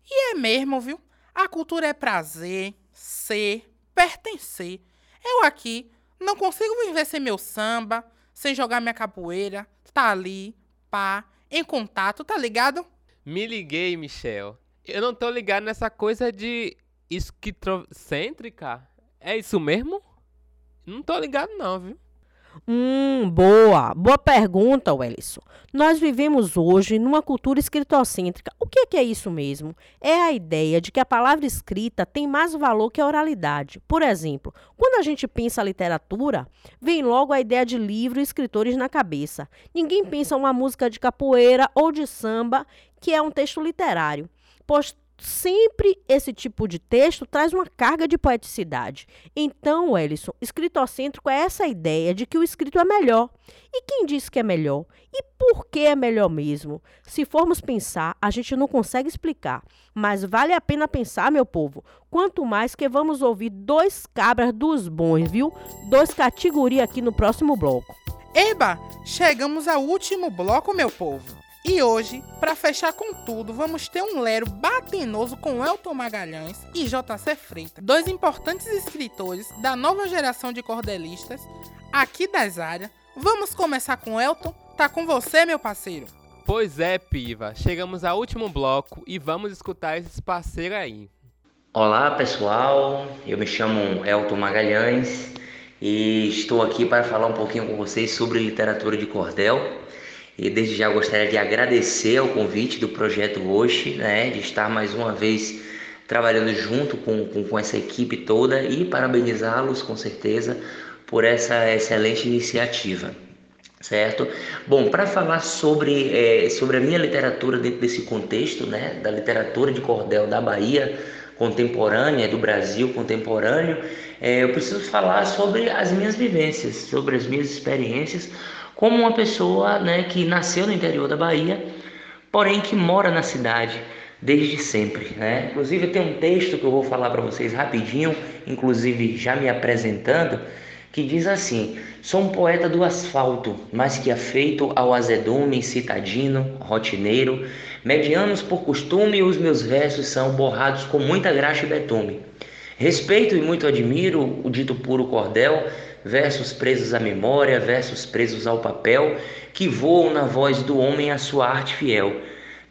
S2: E é mesmo, viu? A cultura é prazer, ser, pertencer. Eu aqui não consigo viver sem meu samba, sem jogar minha capoeira, tá ali, pá, em contato, tá ligado?
S4: Me liguei, Michel. Eu não tô ligado nessa coisa de esquizocêntrica. É isso mesmo? Não tô ligado não, viu?
S3: Hum, boa. Boa pergunta, Wellison. Nós vivemos hoje numa cultura escritocêntrica. O que é, que é isso mesmo? É a ideia de que a palavra escrita tem mais valor que a oralidade. Por exemplo, quando a gente pensa a literatura, vem logo a ideia de livro e escritores na cabeça. Ninguém pensa uma música de capoeira ou de samba, que é um texto literário. Pois sempre esse tipo de texto traz uma carga de poeticidade. Então, Ellison, escritocêntrico é essa ideia de que o escrito é melhor. E quem diz que é melhor? E por que é melhor mesmo? Se formos pensar, a gente não consegue explicar. Mas vale a pena pensar, meu povo. Quanto mais que vamos ouvir dois cabras dos bons, viu? Dois categoria aqui no próximo bloco.
S2: Eba, chegamos ao último bloco, meu povo. E hoje, para fechar com tudo, vamos ter um lero batenoso com Elton Magalhães e JC Freitas, dois importantes escritores da nova geração de cordelistas aqui das áreas. Vamos começar com Elton? Tá com você, meu parceiro?
S4: Pois é, Piva. Chegamos ao último bloco e vamos escutar esses parceiros aí.
S8: Olá, pessoal. Eu me chamo Elton Magalhães e estou aqui para falar um pouquinho com vocês sobre literatura de cordel. E desde já gostaria de agradecer ao convite do projeto hoje, né, de estar mais uma vez trabalhando junto com, com, com essa equipe toda e parabenizá-los com certeza por essa excelente iniciativa. Certo? Bom, para falar sobre, é, sobre a minha literatura dentro desse contexto, né, da literatura de cordel da Bahia contemporânea, do Brasil contemporâneo, é, eu preciso falar sobre as minhas vivências, sobre as minhas experiências como uma pessoa né, que nasceu no interior da Bahia, porém que mora na cidade desde sempre. Né? Inclusive, tem um texto que eu vou falar para vocês rapidinho, inclusive já me apresentando, que diz assim: Sou um poeta do asfalto, mas que afeito ao azedume, citadino, rotineiro, medianos por costume, os meus versos são borrados com muita graxa e betume. Respeito e muito admiro o dito puro cordel, versos presos à memória, versos presos ao papel, que voam na voz do homem a sua arte fiel.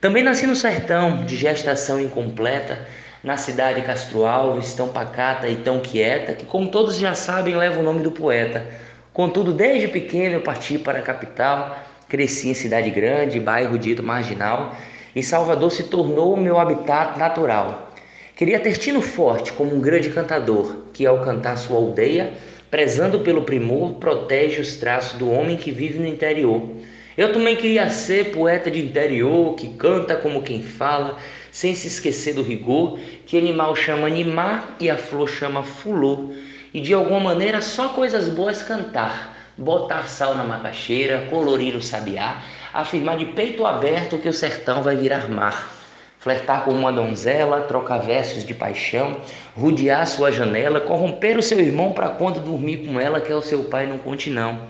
S8: Também nasci no sertão, de gestação incompleta, na cidade de Castro Alves, tão pacata e tão quieta, que como todos já sabem leva o nome do poeta. Contudo, desde pequeno eu parti para a capital, cresci em cidade grande, bairro dito marginal, e Salvador se tornou o meu habitat natural. Queria ter tino forte como um grande cantador, que ao cantar sua aldeia prezando pelo primor, protege os traços do homem que vive no interior. Eu também queria ser poeta de interior, que canta como quem fala, sem se esquecer do rigor, que animal chama animar e a flor chama fulô, e de alguma maneira só coisas boas cantar, botar sal na macaxeira, colorir o sabiá, afirmar de peito aberto que o sertão vai virar mar flertar com uma donzela, trocar versos de paixão, rodear sua janela, corromper o seu irmão para quando dormir com ela, que é o seu pai, não conte não.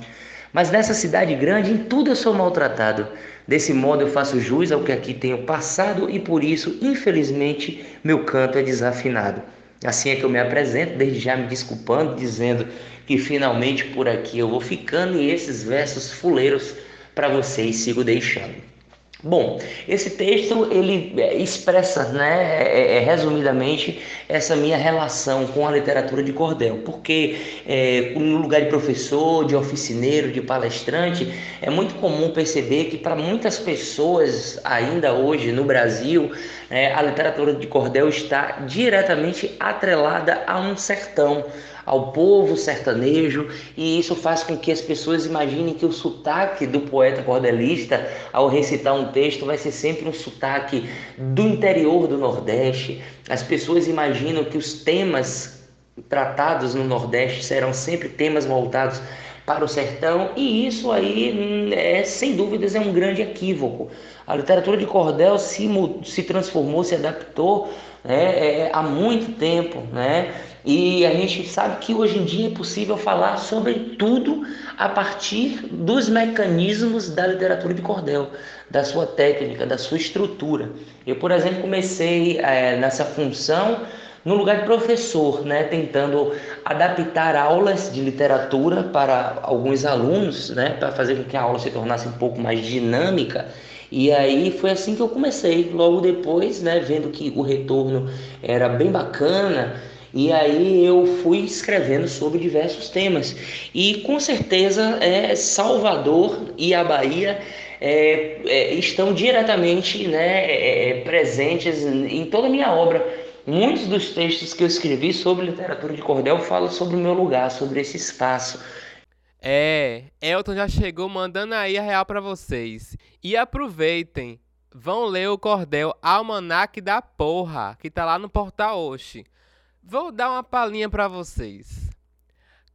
S8: Mas nessa cidade grande, em tudo eu sou maltratado. Desse modo eu faço jus ao que aqui tenho passado e por isso, infelizmente, meu canto é desafinado. Assim é que eu me apresento, desde já me desculpando, dizendo que finalmente por aqui eu vou ficando e esses versos fuleiros para vocês sigo deixando. Bom, esse texto ele é, expressa, né, é, é, resumidamente, essa minha relação com a literatura de cordel, porque é, no lugar de professor, de oficineiro, de palestrante, é muito comum perceber que para muitas pessoas ainda hoje no Brasil, é, a literatura de cordel está diretamente atrelada a um sertão ao povo sertanejo, e isso faz com que as pessoas imaginem que o sotaque do poeta cordelista, ao recitar um texto, vai ser sempre um sotaque do interior do Nordeste. As pessoas imaginam que os temas tratados no Nordeste serão sempre temas voltados para o sertão, e isso aí, hum, é, sem dúvidas, é um grande equívoco. A literatura de cordel se, se transformou, se adaptou né, é, há muito tempo, né? E a gente sabe que hoje em dia é possível falar sobre tudo a partir dos mecanismos da literatura de cordel, da sua técnica, da sua estrutura. Eu, por exemplo, comecei é, nessa função no lugar de professor, né, tentando adaptar aulas de literatura para alguns alunos, né, para fazer com que a aula se tornasse um pouco mais dinâmica. E aí foi assim que eu comecei. Logo depois, né, vendo que o retorno era bem bacana, e aí eu fui escrevendo sobre diversos temas. E com certeza é, Salvador e a Bahia é, é, estão diretamente né, é, é, presentes em toda a minha obra. Muitos dos textos que eu escrevi sobre literatura de cordel falam sobre o meu lugar, sobre esse espaço.
S4: É, Elton já chegou mandando aí a real para vocês. E aproveitem, vão ler o cordel Almanac da Porra, que tá lá no portal Oxi. Vou dar uma palhinha para vocês.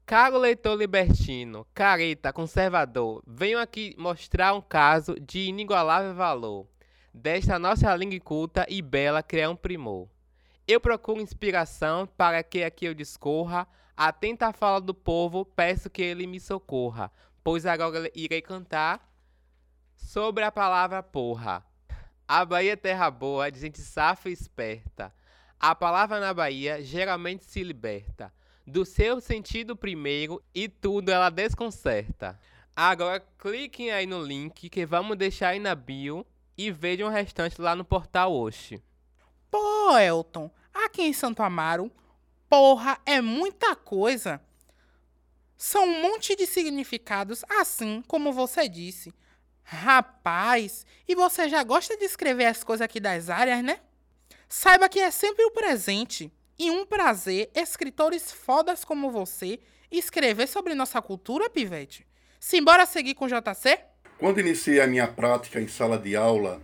S4: Caro leitor libertino, careta, conservador, venho aqui mostrar um caso de inigualável valor. Desta nossa língua culta e bela criar um primor. Eu procuro inspiração para que aqui eu discorra, atenta à fala do povo, peço que ele me socorra, pois agora irei cantar sobre a palavra porra. A Bahia é terra boa, de gente safa e esperta. A palavra na Bahia geralmente se liberta do seu sentido primeiro e tudo ela desconcerta. Agora cliquem aí no link que vamos deixar aí na bio e vejam o restante lá no portal Oxi.
S2: Pô, Elton, aqui em Santo Amaro, porra é muita coisa. São um monte de significados, assim como você disse. Rapaz, e você já gosta de escrever as coisas aqui das áreas, né? Saiba que é sempre o presente e um prazer escritores fodas como você escrever sobre nossa cultura, Pivete. Simbora seguir com o JC?
S6: Quando iniciei a minha prática em sala de aula,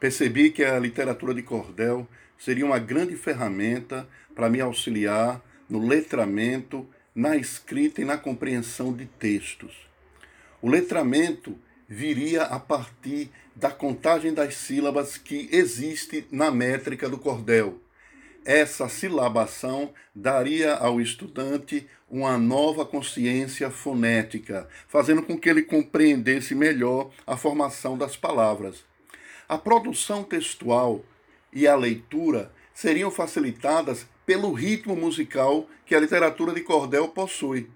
S6: percebi que a literatura de cordel seria uma grande ferramenta para me auxiliar no letramento, na escrita e na compreensão de textos. O letramento viria a partir da contagem das sílabas que existe na métrica do cordel. Essa silabação daria ao estudante uma nova consciência fonética, fazendo com que ele compreendesse melhor a formação das palavras. A produção textual e a leitura seriam facilitadas pelo ritmo musical que a literatura de cordel possui.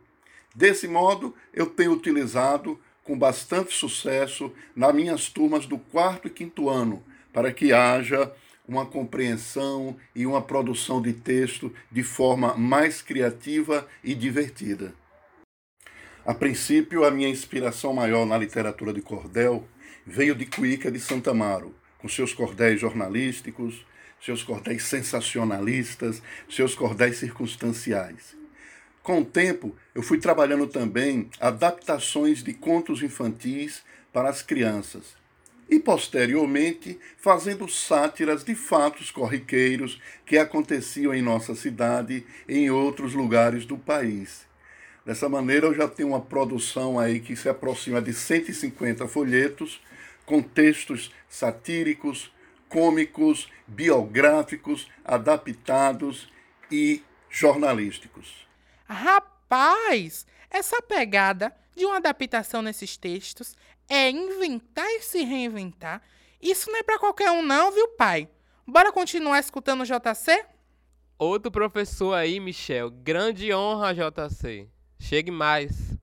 S6: Desse modo, eu tenho utilizado com bastante sucesso nas minhas turmas do quarto e quinto ano, para que haja uma compreensão e uma produção de texto de forma mais criativa e divertida. A princípio, a minha inspiração maior na literatura de cordel veio de Cuíca de Santa Amaro, com seus cordéis jornalísticos, seus cordéis sensacionalistas, seus cordéis circunstanciais. Com o tempo, eu fui trabalhando também adaptações de contos infantis para as crianças e, posteriormente, fazendo sátiras de fatos corriqueiros que aconteciam em nossa cidade e em outros lugares do país. Dessa maneira, eu já tenho uma produção aí que se aproxima de 150 folhetos, com textos satíricos, cômicos, biográficos, adaptados e jornalísticos.
S2: Rapaz, essa pegada de uma adaptação nesses textos é inventar e se reinventar. Isso não é para qualquer um não, viu, pai? Bora continuar escutando o JC?
S4: Outro professor aí, Michel. Grande honra, JC. Chegue mais.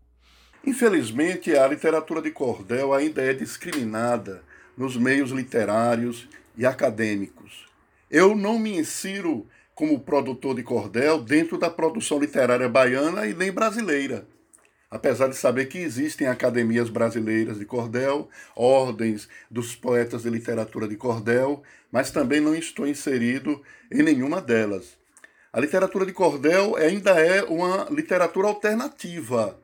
S6: Infelizmente, a literatura de cordel ainda é discriminada nos meios literários e acadêmicos. Eu não me insiro como produtor de cordel dentro da produção literária baiana e nem brasileira. Apesar de saber que existem academias brasileiras de cordel, ordens dos poetas de literatura de cordel, mas também não estou inserido em nenhuma delas. A literatura de cordel ainda é uma literatura alternativa.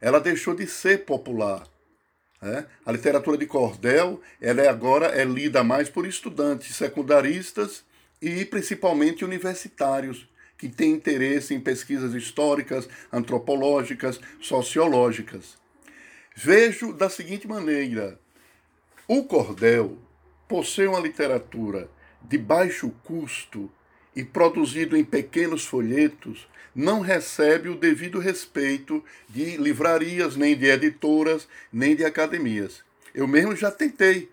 S6: Ela deixou de ser popular. Né? A literatura de cordel ela é agora é lida mais por estudantes secundaristas e principalmente universitários que têm interesse em pesquisas históricas, antropológicas, sociológicas. Vejo da seguinte maneira: o cordel possui uma literatura de baixo custo e produzido em pequenos folhetos, não recebe o devido respeito de livrarias, nem de editoras, nem de academias. Eu mesmo já tentei,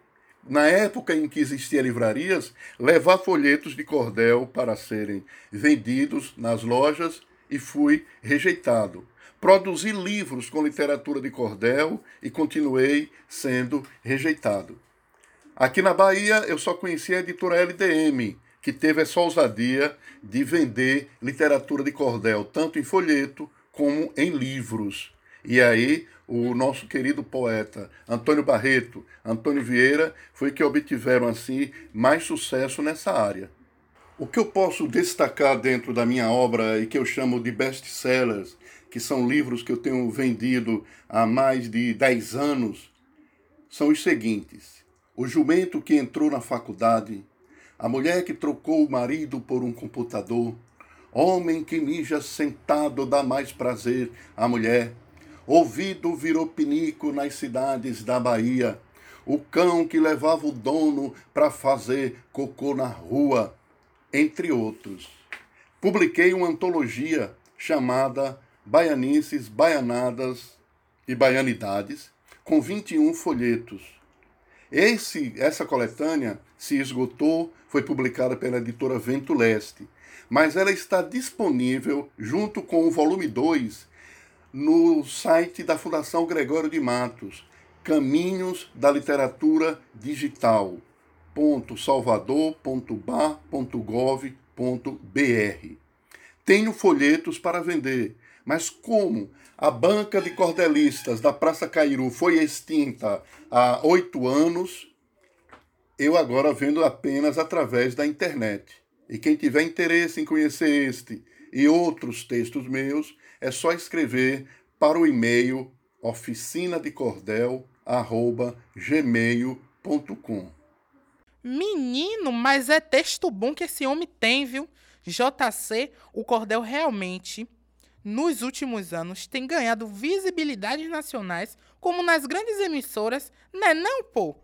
S6: na época em que existiam livrarias, levar folhetos de cordel para serem vendidos nas lojas e fui rejeitado. Produzi livros com literatura de cordel e continuei sendo rejeitado. Aqui na Bahia eu só conhecia a editora LDM, que teve essa ousadia de vender literatura de cordel, tanto em folheto como em livros. E aí, o nosso querido poeta Antônio Barreto, Antônio Vieira, foi que obtiveram assim mais sucesso nessa área. O que eu posso destacar dentro da minha obra e que eu chamo de best-sellers, que são livros que eu tenho vendido há mais de 10 anos, são os seguintes: O jumento que entrou na faculdade, a mulher que trocou o marido por um computador, homem que mija sentado dá mais prazer à mulher, ouvido virou pinico nas cidades da Bahia, o cão que levava o dono para fazer cocô na rua, entre outros. Publiquei uma antologia chamada Baianices, Baianadas e Baianidades, com 21 folhetos. Esse, essa coletânea se esgotou, foi publicada pela editora Vento Leste, mas ela está disponível junto com o volume 2 no site da Fundação Gregório de Matos, Caminhos da Literatura Digital salvador.bar.gov.br. Tenho folhetos para vender, mas como a banca de cordelistas da Praça Cairu foi extinta há oito anos, eu agora vendo apenas através da internet. E quem tiver interesse em conhecer este e outros textos meus, é só escrever para o e-mail oficinadecordel@gmail.com.
S2: Menino, mas é texto bom que esse homem tem, viu? JC, o cordel realmente nos últimos anos tem ganhado visibilidades nacionais, como nas grandes emissoras, né não, pô?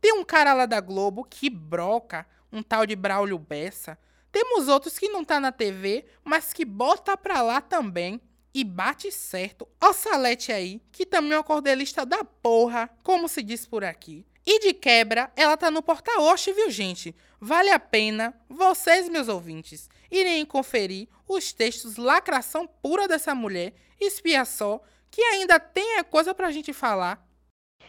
S2: Tem um cara lá da Globo que broca, um tal de Braulio Bessa. Temos outros que não tá na TV, mas que bota pra lá também. E bate certo. Ó Salete aí, que também é uma cordelista da porra, como se diz por aqui. E de quebra, ela tá no Porta Oeste, viu, gente? Vale a pena, vocês, meus ouvintes, irem conferir os textos lacração pura dessa mulher, espia só, que ainda tem a coisa pra gente falar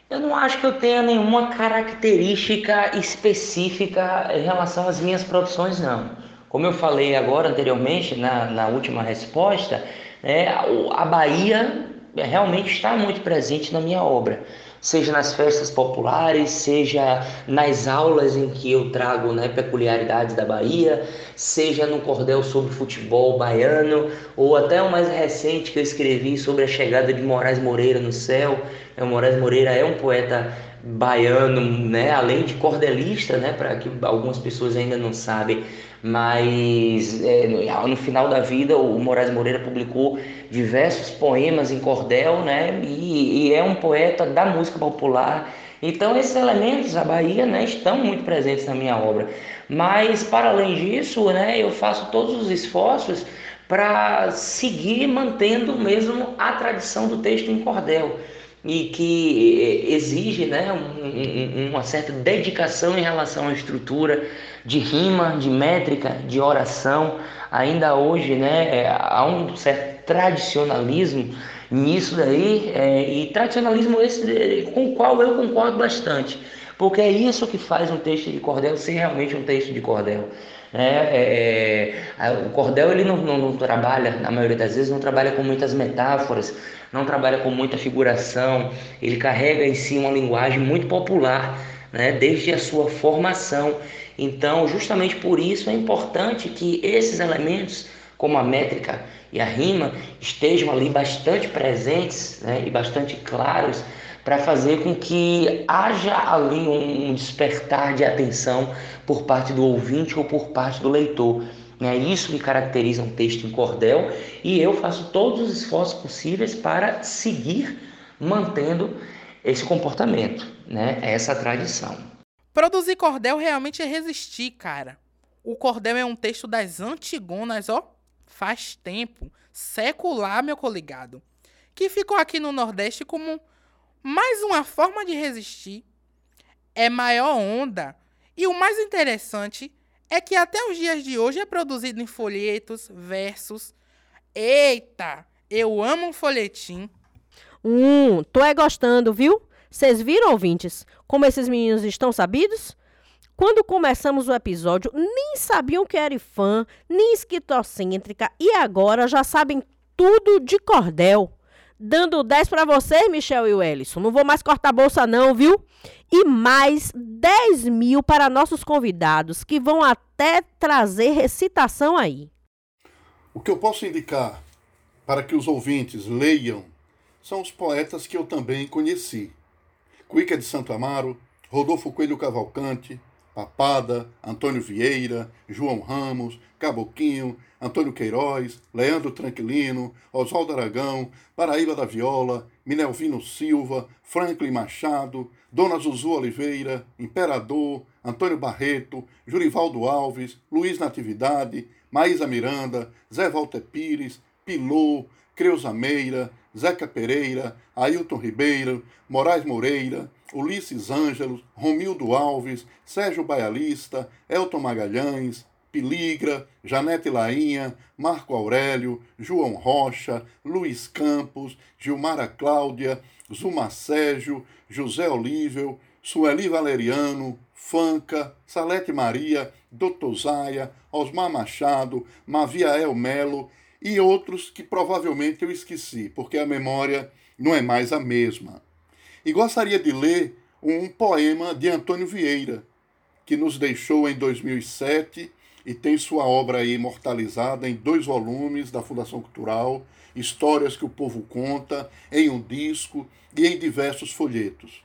S8: eu não acho que eu tenha nenhuma característica específica em relação às minhas produções, não. Como eu falei agora anteriormente, na, na última resposta, é, a Bahia realmente está muito presente na minha obra seja nas festas populares, seja nas aulas em que eu trago né, peculiaridades da Bahia, seja no cordel sobre futebol baiano, ou até o mais recente que eu escrevi sobre a chegada de Moraes Moreira no céu. O Moraes Moreira é um poeta baiano, né, além de cordelista, né, para que algumas pessoas ainda não sabem, mas é, no final da vida o Moraes Moreira publicou diversos poemas em cordel, né? E, e, é um poeta da música popular. Então esses elementos da Bahia, né, estão muito presentes na minha obra. Mas para além disso, né, eu faço todos os esforços para seguir mantendo mesmo a tradição do texto em cordel e que exige né, um, uma certa dedicação em relação à estrutura de rima, de métrica, de oração. Ainda hoje né, é, há um certo tradicionalismo nisso daí, é, e tradicionalismo esse com o qual eu concordo bastante. porque é isso que faz um texto de cordel ser realmente um texto de cordel. Né? É, é, o cordel ele não, não, não, trabalha, na maioria das vezes, não trabalha com muitas metáforas, não trabalha com muita figuração, ele carrega em si uma linguagem muito popular, né? desde a sua formação. Então, justamente por isso é importante que esses elementos, como a métrica e a rima, estejam ali bastante presentes né? e bastante claros para fazer com que haja ali um despertar de atenção por parte do ouvinte ou por parte do leitor. É isso que caracteriza um texto em cordel e eu faço todos os esforços possíveis para seguir mantendo esse comportamento, né? essa tradição.
S2: Produzir cordel realmente é resistir, cara. O cordel é um texto das antigonas, ó, faz tempo, secular, meu coligado, que ficou aqui no Nordeste como mais uma forma de resistir. É maior onda. E o mais interessante é que até os dias de hoje é produzido em folhetos, versos. Eita, eu amo um folhetim.
S3: Hum, tô é gostando, viu? Vocês viram, ouvintes, como esses meninos estão sabidos? Quando começamos o episódio, nem sabiam que era fã, nem esquitocêntrica, e agora já sabem tudo de cordel. Dando 10 para vocês, Michel e o Ellison. Não vou mais cortar bolsa, não, viu? E mais 10 mil para nossos convidados, que vão até trazer recitação aí.
S6: O que eu posso indicar para que os ouvintes leiam são os poetas que eu também conheci. Cuica de Santo Amaro, Rodolfo Coelho Cavalcante, Papada, Antônio Vieira, João Ramos, Caboquinho, Antônio Queiroz, Leandro Tranquilino, Oswaldo Aragão, Paraíba da Viola, Minelvino Silva, Franklin Machado, Dona Zuzu Oliveira, Imperador, Antônio Barreto, Jurivaldo Alves, Luiz Natividade, Maísa Miranda, Zé Walter Pires, Pilô, Creuza Meira, Zeca Pereira, Ailton Ribeiro, Moraes Moreira, Ulisses Ângelos, Romildo Alves, Sérgio Baialista, Elton Magalhães, Piligra, Janete Lainha, Marco Aurélio, João Rocha, Luiz Campos, Gilmara Cláudia, Zuma Sérgio, José Olível, Sueli Valeriano, Fanca, Salete Maria, Doutor Zaia, Osmar Machado, Maviael Melo e outros que provavelmente eu esqueci, porque a memória não é mais a mesma. E gostaria de ler um poema de Antônio Vieira, que nos deixou em 2007 e tem sua obra imortalizada em dois volumes da Fundação Cultural, Histórias que o Povo Conta, em um disco e em diversos folhetos.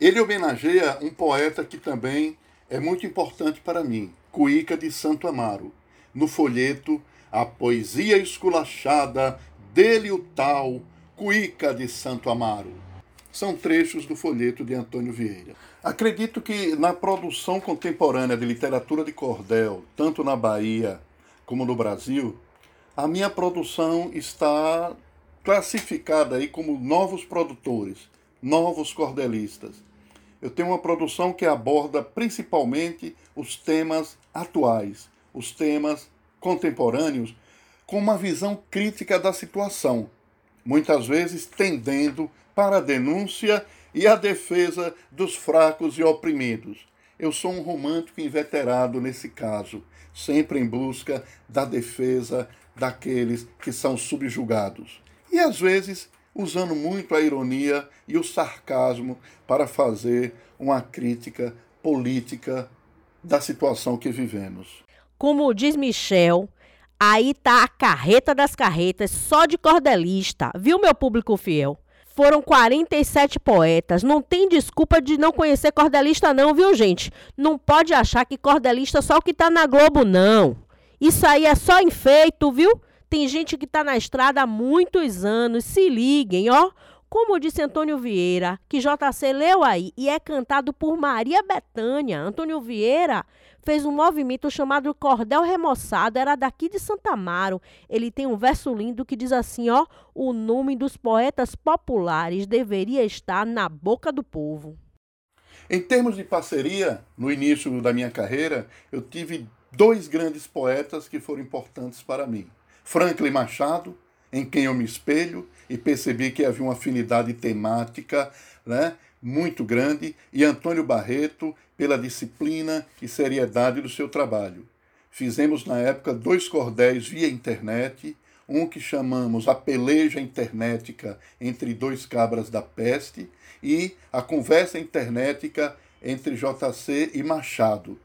S6: Ele homenageia um poeta que também é muito importante para mim, Cuíca de Santo Amaro, no folheto A Poesia Esculachada dele o Tal, Cuíca de Santo Amaro. São trechos do folheto de Antônio Vieira. Acredito que na produção contemporânea de literatura de cordel, tanto na Bahia como no Brasil, a minha produção está classificada aí como novos produtores, novos cordelistas. Eu tenho uma produção que aborda principalmente os temas atuais, os temas contemporâneos, com uma visão crítica da situação, muitas vezes tendendo para a denúncia e a defesa dos fracos e oprimidos. Eu sou um romântico inveterado nesse caso, sempre em busca da defesa daqueles que são subjugados. E às vezes usando muito a ironia e o sarcasmo para fazer uma crítica política da situação que vivemos.
S3: Como diz Michel, aí tá a carreta das carretas só de cordelista, viu meu público fiel? Foram 47 poetas. Não tem desculpa de não conhecer cordelista, não, viu, gente? Não pode achar que cordelista é só o que tá na Globo, não. Isso aí é só enfeito, viu? Tem gente que tá na estrada há muitos anos. Se liguem, ó. Como disse Antônio Vieira, que JC leu aí e é cantado por Maria Betânia. Antônio Vieira fez um movimento chamado Cordel Remoçado, era daqui de Santa Amaro. Ele tem um verso lindo que diz assim, ó: "O nome dos poetas populares deveria estar na boca do povo".
S6: Em termos de parceria, no início da minha carreira, eu tive dois grandes poetas que foram importantes para mim. Franklin Machado, em quem eu me espelho e percebi que havia uma afinidade temática, né, muito grande e Antônio Barreto pela disciplina e seriedade do seu trabalho. Fizemos na época dois cordéis via internet, um que chamamos A Peleja Internetica entre Dois Cabras da Peste e A Conversa Internetica entre JC e Machado.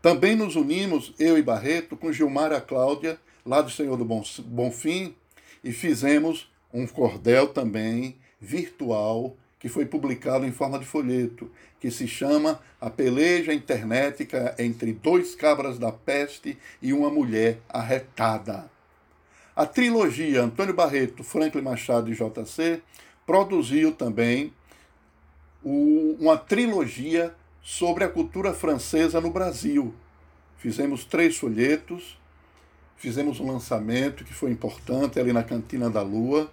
S6: Também nos unimos, eu e Barreto, com Gilmara Cláudia, lá do Senhor do Bonfim, e fizemos um cordel também virtual que foi publicado em forma de folheto, que se chama A Peleja Internética entre Dois Cabras da Peste e uma Mulher Arretada. A trilogia Antônio Barreto, Franklin Machado e JC produziu também o, uma trilogia sobre a cultura francesa no Brasil. Fizemos três folhetos, fizemos um lançamento que foi importante ali na Cantina da Lua,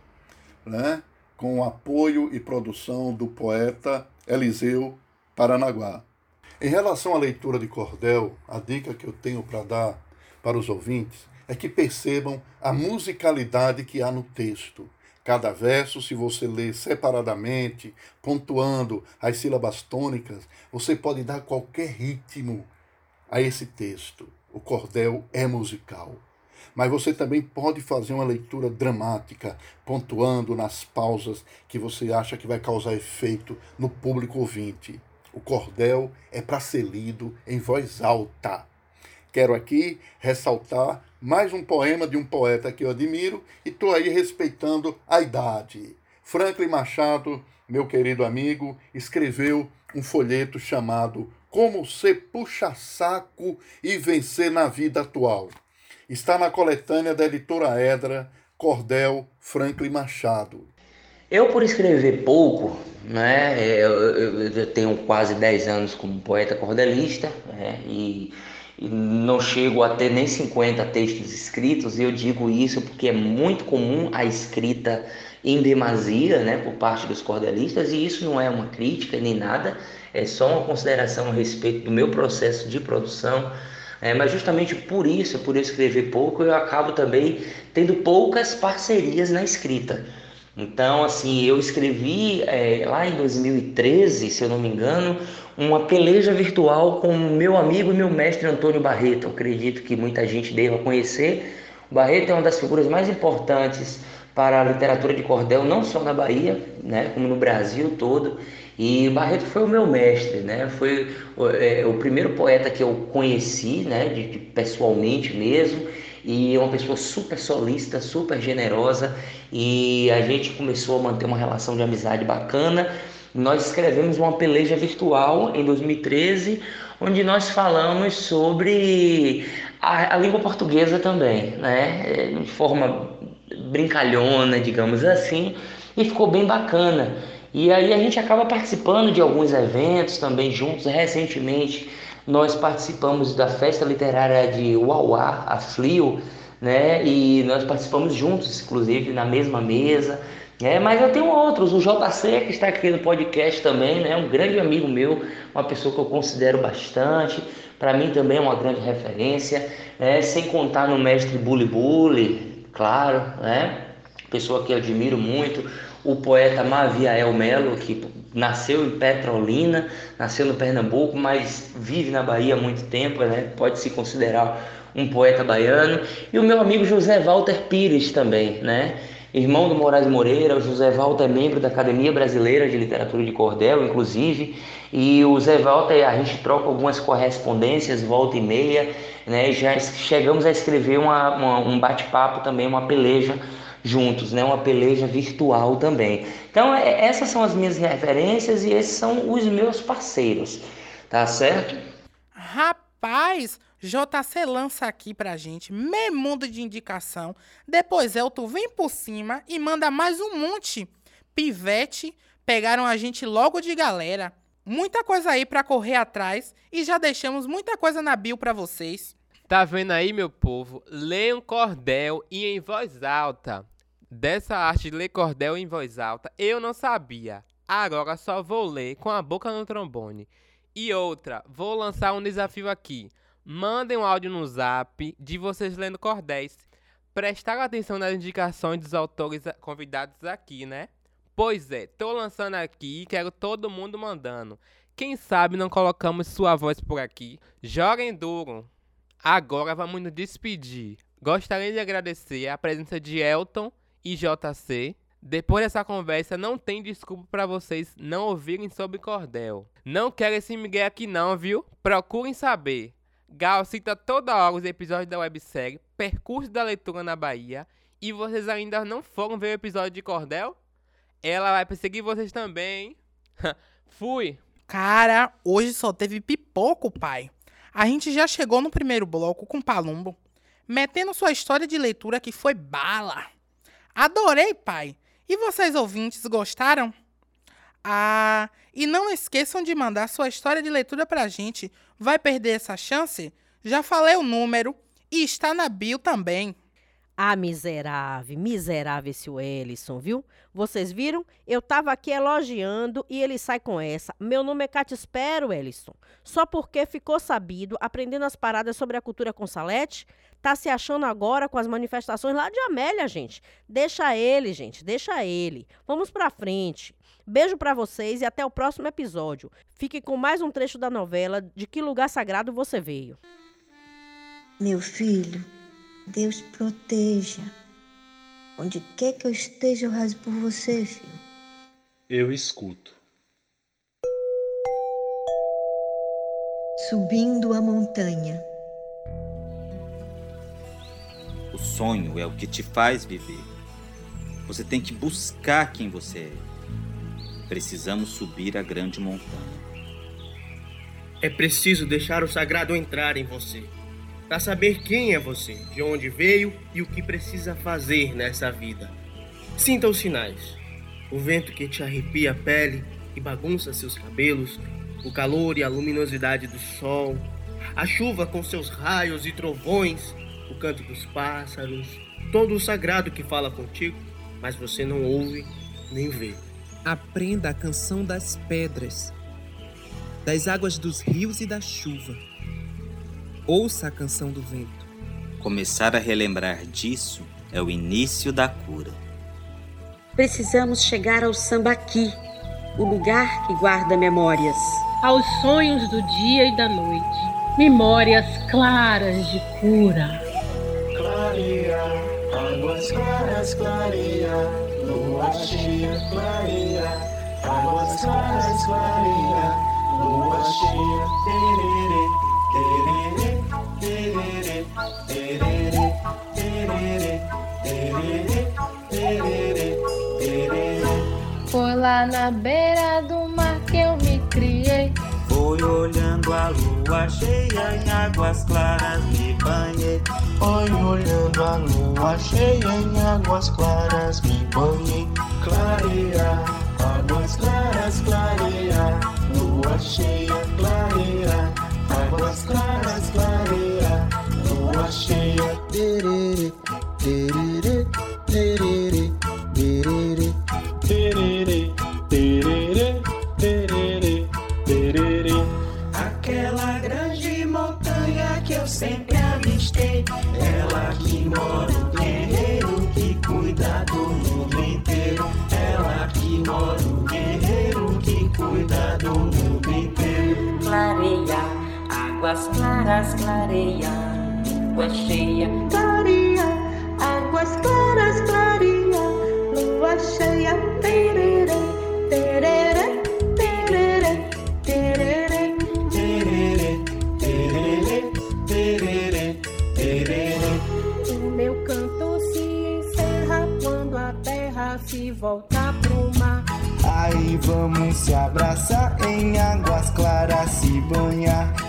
S6: né? com o apoio e produção do poeta Eliseu Paranaguá. Em relação à leitura de cordel, a dica que eu tenho para dar para os ouvintes é que percebam a musicalidade que há no texto. Cada verso, se você ler separadamente, pontuando as sílabas tônicas, você pode dar qualquer ritmo a esse texto. O cordel é musical mas você também pode fazer uma leitura dramática, pontuando nas pausas que você acha que vai causar efeito no público ouvinte. O cordel é para ser lido em voz alta. Quero aqui ressaltar mais um poema de um poeta que eu admiro e estou aí respeitando a idade. Franklin Machado, meu querido amigo, escreveu um folheto chamado Como Ser Puxa-Saco e Vencer na Vida Atual. Está na coletânea da editora Edra, Cordel Franklin Machado.
S8: Eu, por escrever pouco, né, eu, eu, eu tenho quase 10 anos como poeta cordelista, né, e, e, não chego a ter nem 50 textos escritos, e eu digo isso porque é muito comum a escrita em demasia né, por parte dos cordelistas, e isso não é uma crítica nem nada, é só uma consideração a respeito do meu processo de produção é, mas justamente por isso, por eu escrever pouco, eu acabo também tendo poucas parcerias na escrita. Então, assim, eu escrevi é, lá em 2013, se eu não me engano, uma peleja virtual com meu amigo e meu mestre Antônio Barreto. Eu acredito que muita gente deva conhecer. O Barreto é uma das figuras mais importantes para a literatura de cordel, não só na Bahia, né, como no Brasil todo. E Barreto foi o meu mestre, né? Foi é, o primeiro poeta que eu conheci, né? De, de, pessoalmente mesmo. E é uma pessoa super solista, super generosa. E a gente começou a manter uma relação de amizade bacana. Nós escrevemos uma peleja virtual em 2013, onde nós falamos sobre a, a língua portuguesa também, né? De forma brincalhona, digamos assim. E ficou bem bacana. E aí a gente acaba participando de alguns eventos também juntos. Recentemente nós participamos da festa literária de Uauá, a Flio, né? E nós participamos juntos, inclusive, na mesma mesa. É, mas eu tenho outros, o JC que está aqui no podcast também, né? Um grande amigo meu, uma pessoa que eu considero bastante, para mim também é uma grande referência, né? sem contar no mestre Bully Bully, claro, né? Pessoa que eu admiro muito, o poeta Maviael Melo, que nasceu em Petrolina, nasceu no Pernambuco, mas vive na Bahia há muito tempo, né? pode se considerar um poeta baiano, e o meu amigo José Walter Pires também, né? irmão do Moraes Moreira, o José Walter é membro da Academia Brasileira de Literatura de Cordel, inclusive, e o Zé Walter, a gente troca algumas correspondências, volta e meia, né? já chegamos a escrever uma, uma, um bate-papo também, uma peleja juntos, né? Uma peleja virtual também. Então, é, essas são as minhas referências e esses são os meus parceiros, tá certo?
S2: Rapaz, JC lança aqui pra gente meio mundo de indicação. Depois Elton vem por cima e manda mais um monte. Pivete, pegaram a gente logo de galera. Muita coisa aí para correr atrás e já deixamos muita coisa na bio para vocês.
S4: Tá vendo aí, meu povo? Leiam cordel e em voz alta. Dessa arte de ler cordel em voz alta, eu não sabia. Agora só vou ler com a boca no trombone. E outra, vou lançar um desafio aqui. Mandem um áudio no zap de vocês lendo cordéis. Prestar atenção nas indicações dos autores convidados aqui, né? Pois é, tô lançando aqui e quero todo mundo mandando. Quem sabe não colocamos sua voz por aqui? Joguem duro. Agora vamos nos despedir. Gostaria de agradecer a presença de Elton e JC. Depois dessa conversa, não tem desculpa para vocês não ouvirem sobre cordel. Não quero esse migué aqui não, viu? Procurem saber. Gal cita toda hora os episódios da websérie Percurso da Leitura na Bahia e vocês ainda não foram ver o episódio de Cordel? Ela vai perseguir vocês também? Fui!
S2: Cara, hoje só teve pipoco, pai. A gente já chegou no primeiro bloco com Palumbo, metendo sua história de leitura que foi bala. Adorei, pai. E vocês ouvintes gostaram? Ah, e não esqueçam de mandar sua história de leitura pra gente. Vai perder essa chance? Já falei o número e está na bio também.
S3: Ah, miserável, miserável esse Wellison, viu? Vocês viram? Eu tava aqui elogiando e ele sai com essa. Meu nome é Catispero, Wellison. Só porque ficou sabido, aprendendo as paradas sobre a cultura com Salete, tá se achando agora com as manifestações lá de Amélia, gente. Deixa ele, gente, deixa ele. Vamos pra frente. Beijo pra vocês e até o próximo episódio. Fique com mais um trecho da novela De Que Lugar Sagrado Você Veio.
S9: Meu filho, Deus proteja. Onde quer que eu esteja, eu rezo por você, filho.
S10: Eu escuto.
S9: Subindo a montanha.
S11: O sonho é o que te faz viver. Você tem que buscar quem você é. Precisamos subir a grande montanha.
S12: É preciso deixar o sagrado entrar em você para saber quem é você, de onde veio e o que precisa fazer nessa vida. Sinta os sinais: o vento que te arrepia a pele e bagunça seus cabelos, o calor e a luminosidade do sol, a chuva com seus raios e trovões, o canto dos pássaros, todo o sagrado que fala contigo, mas você não ouve nem vê.
S13: Aprenda a canção das pedras, das águas dos rios e da chuva Ouça a canção do vento.
S11: Começar a relembrar disso é o início da cura.
S14: Precisamos chegar ao sambaqui, o lugar que guarda memórias.
S15: Aos sonhos do dia e da noite, memórias claras de cura.
S16: Clareia, águas claras, clareia, lua cheia, clareia, águas claras, clareia, lua cheia, tererê, tererê.
S17: Foi lá na beira do mar que eu me criei.
S18: Foi olhando a lua cheia em águas claras me banhei.
S16: Foi olhando a lua cheia em águas claras me banhei. Clareia, águas claras, clareia, lua cheia, clareia, águas claras, clareia, lua cheia. Tererê, tererê, tererê,
S14: águas claras clareia, lua cheia clareia, águas claras clareia, lua cheia tererê, tererê, tererê, tererê,
S16: tererê, tererê, tererê, tererê.
S15: O meu canto se encerra quando a terra se volta pro mar.
S16: Aí vamos se abraçar em águas claras se banhar.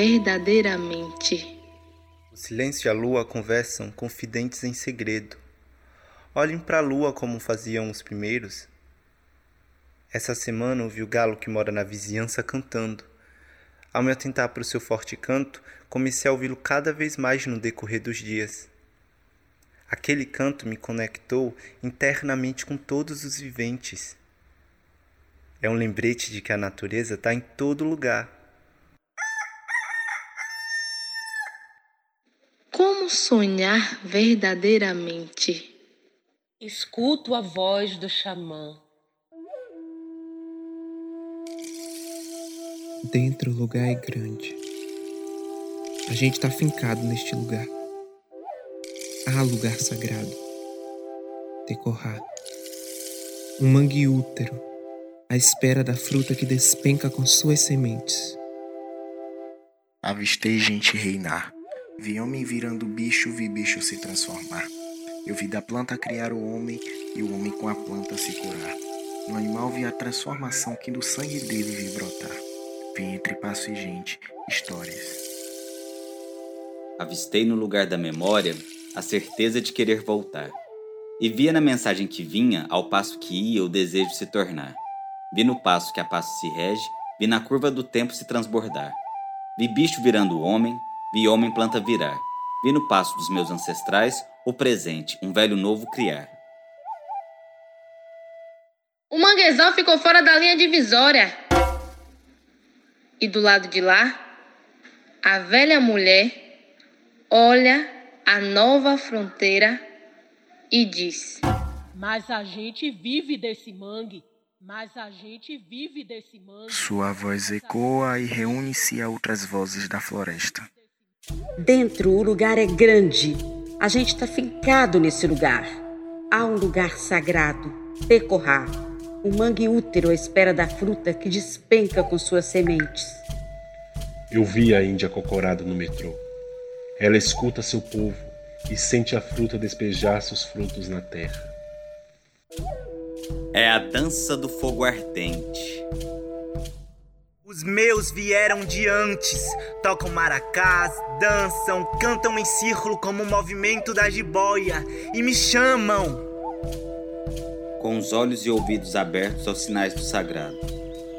S17: Verdadeiramente?
S19: O silêncio e a lua conversam confidentes em segredo. Olhem para a lua como faziam os primeiros.
S20: Essa semana ouvi o galo que mora na vizinhança cantando. Ao me atentar para o seu forte canto, comecei a ouvi-lo cada vez mais no decorrer dos dias. Aquele canto me conectou internamente com todos os viventes. É um lembrete de que a natureza está em todo lugar.
S21: Como sonhar verdadeiramente?
S14: Escuto a voz do xamã.
S13: Dentro o lugar é grande. A gente está fincado neste lugar. Há lugar sagrado. Decorrar. Um mangue útero, à espera da fruta que despenca com suas sementes.
S22: Avistei gente reinar. Vi homem virando bicho, vi bicho se transformar. Eu vi da planta criar o homem e o homem com a planta se curar. No animal vi a transformação que do sangue dele vi brotar. Vi entre passo e gente histórias.
S11: Avistei no lugar da memória a certeza de querer voltar. E via na mensagem que vinha, ao passo que ia, o desejo se tornar. Vi no passo que a passo se rege, vi na curva do tempo se transbordar. Vi bicho virando homem, vi homem planta virar. Vi no passo dos meus ancestrais o presente, um velho novo criar.
S21: O manguezal ficou fora da linha divisória. E do lado de lá, a velha mulher olha a nova fronteira e diz:
S15: Mas a gente vive desse mangue. Mas a gente vive desse mangue.
S22: Sua voz ecoa e reúne-se a outras vozes da floresta.
S14: Dentro o lugar é grande. A gente está fincado nesse lugar. Há um lugar sagrado, Pecorá, um mangue útero à espera da fruta que despenca com suas sementes.
S10: Eu vi a Índia cocorada no metrô. Ela escuta seu povo e sente a fruta despejar seus frutos na terra.
S11: É a dança do fogo ardente.
S16: Os meus vieram de antes, tocam maracás, dançam, cantam em círculo como o movimento da jiboia e me chamam.
S11: Com os olhos e ouvidos abertos aos sinais do sagrado.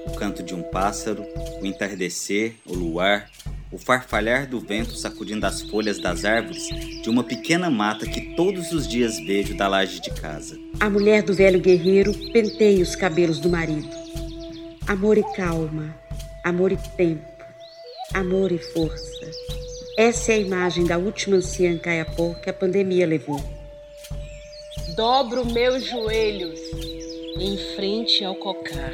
S11: O canto de um pássaro, o entardecer, o luar, o farfalhar do vento sacudindo as folhas das árvores de uma pequena mata que todos os dias vejo da laje de casa.
S14: A mulher do velho guerreiro penteia os cabelos do marido. Amor e calma, amor e tempo, amor e força. Essa é a imagem da última anciã Caiapó que a pandemia levou.
S15: Dobro meus joelhos em frente ao cocar.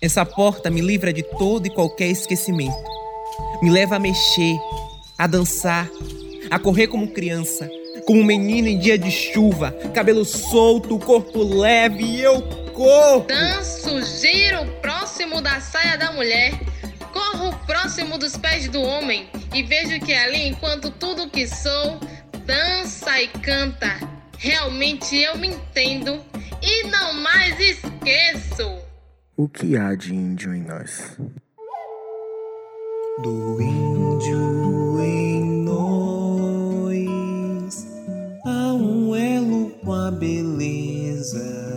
S13: Essa porta me livra de todo e qualquer esquecimento. Me leva a mexer, a dançar, a correr como criança, como um menino em dia de chuva, cabelo solto, corpo leve e eu
S21: Danço, giro próximo da saia da mulher. Corro próximo dos pés do homem e vejo que ali, enquanto tudo que sou, dança e canta. Realmente eu me entendo e não mais esqueço.
S22: O que há de índio em nós?
S18: Do índio em nós há um elo com a beleza,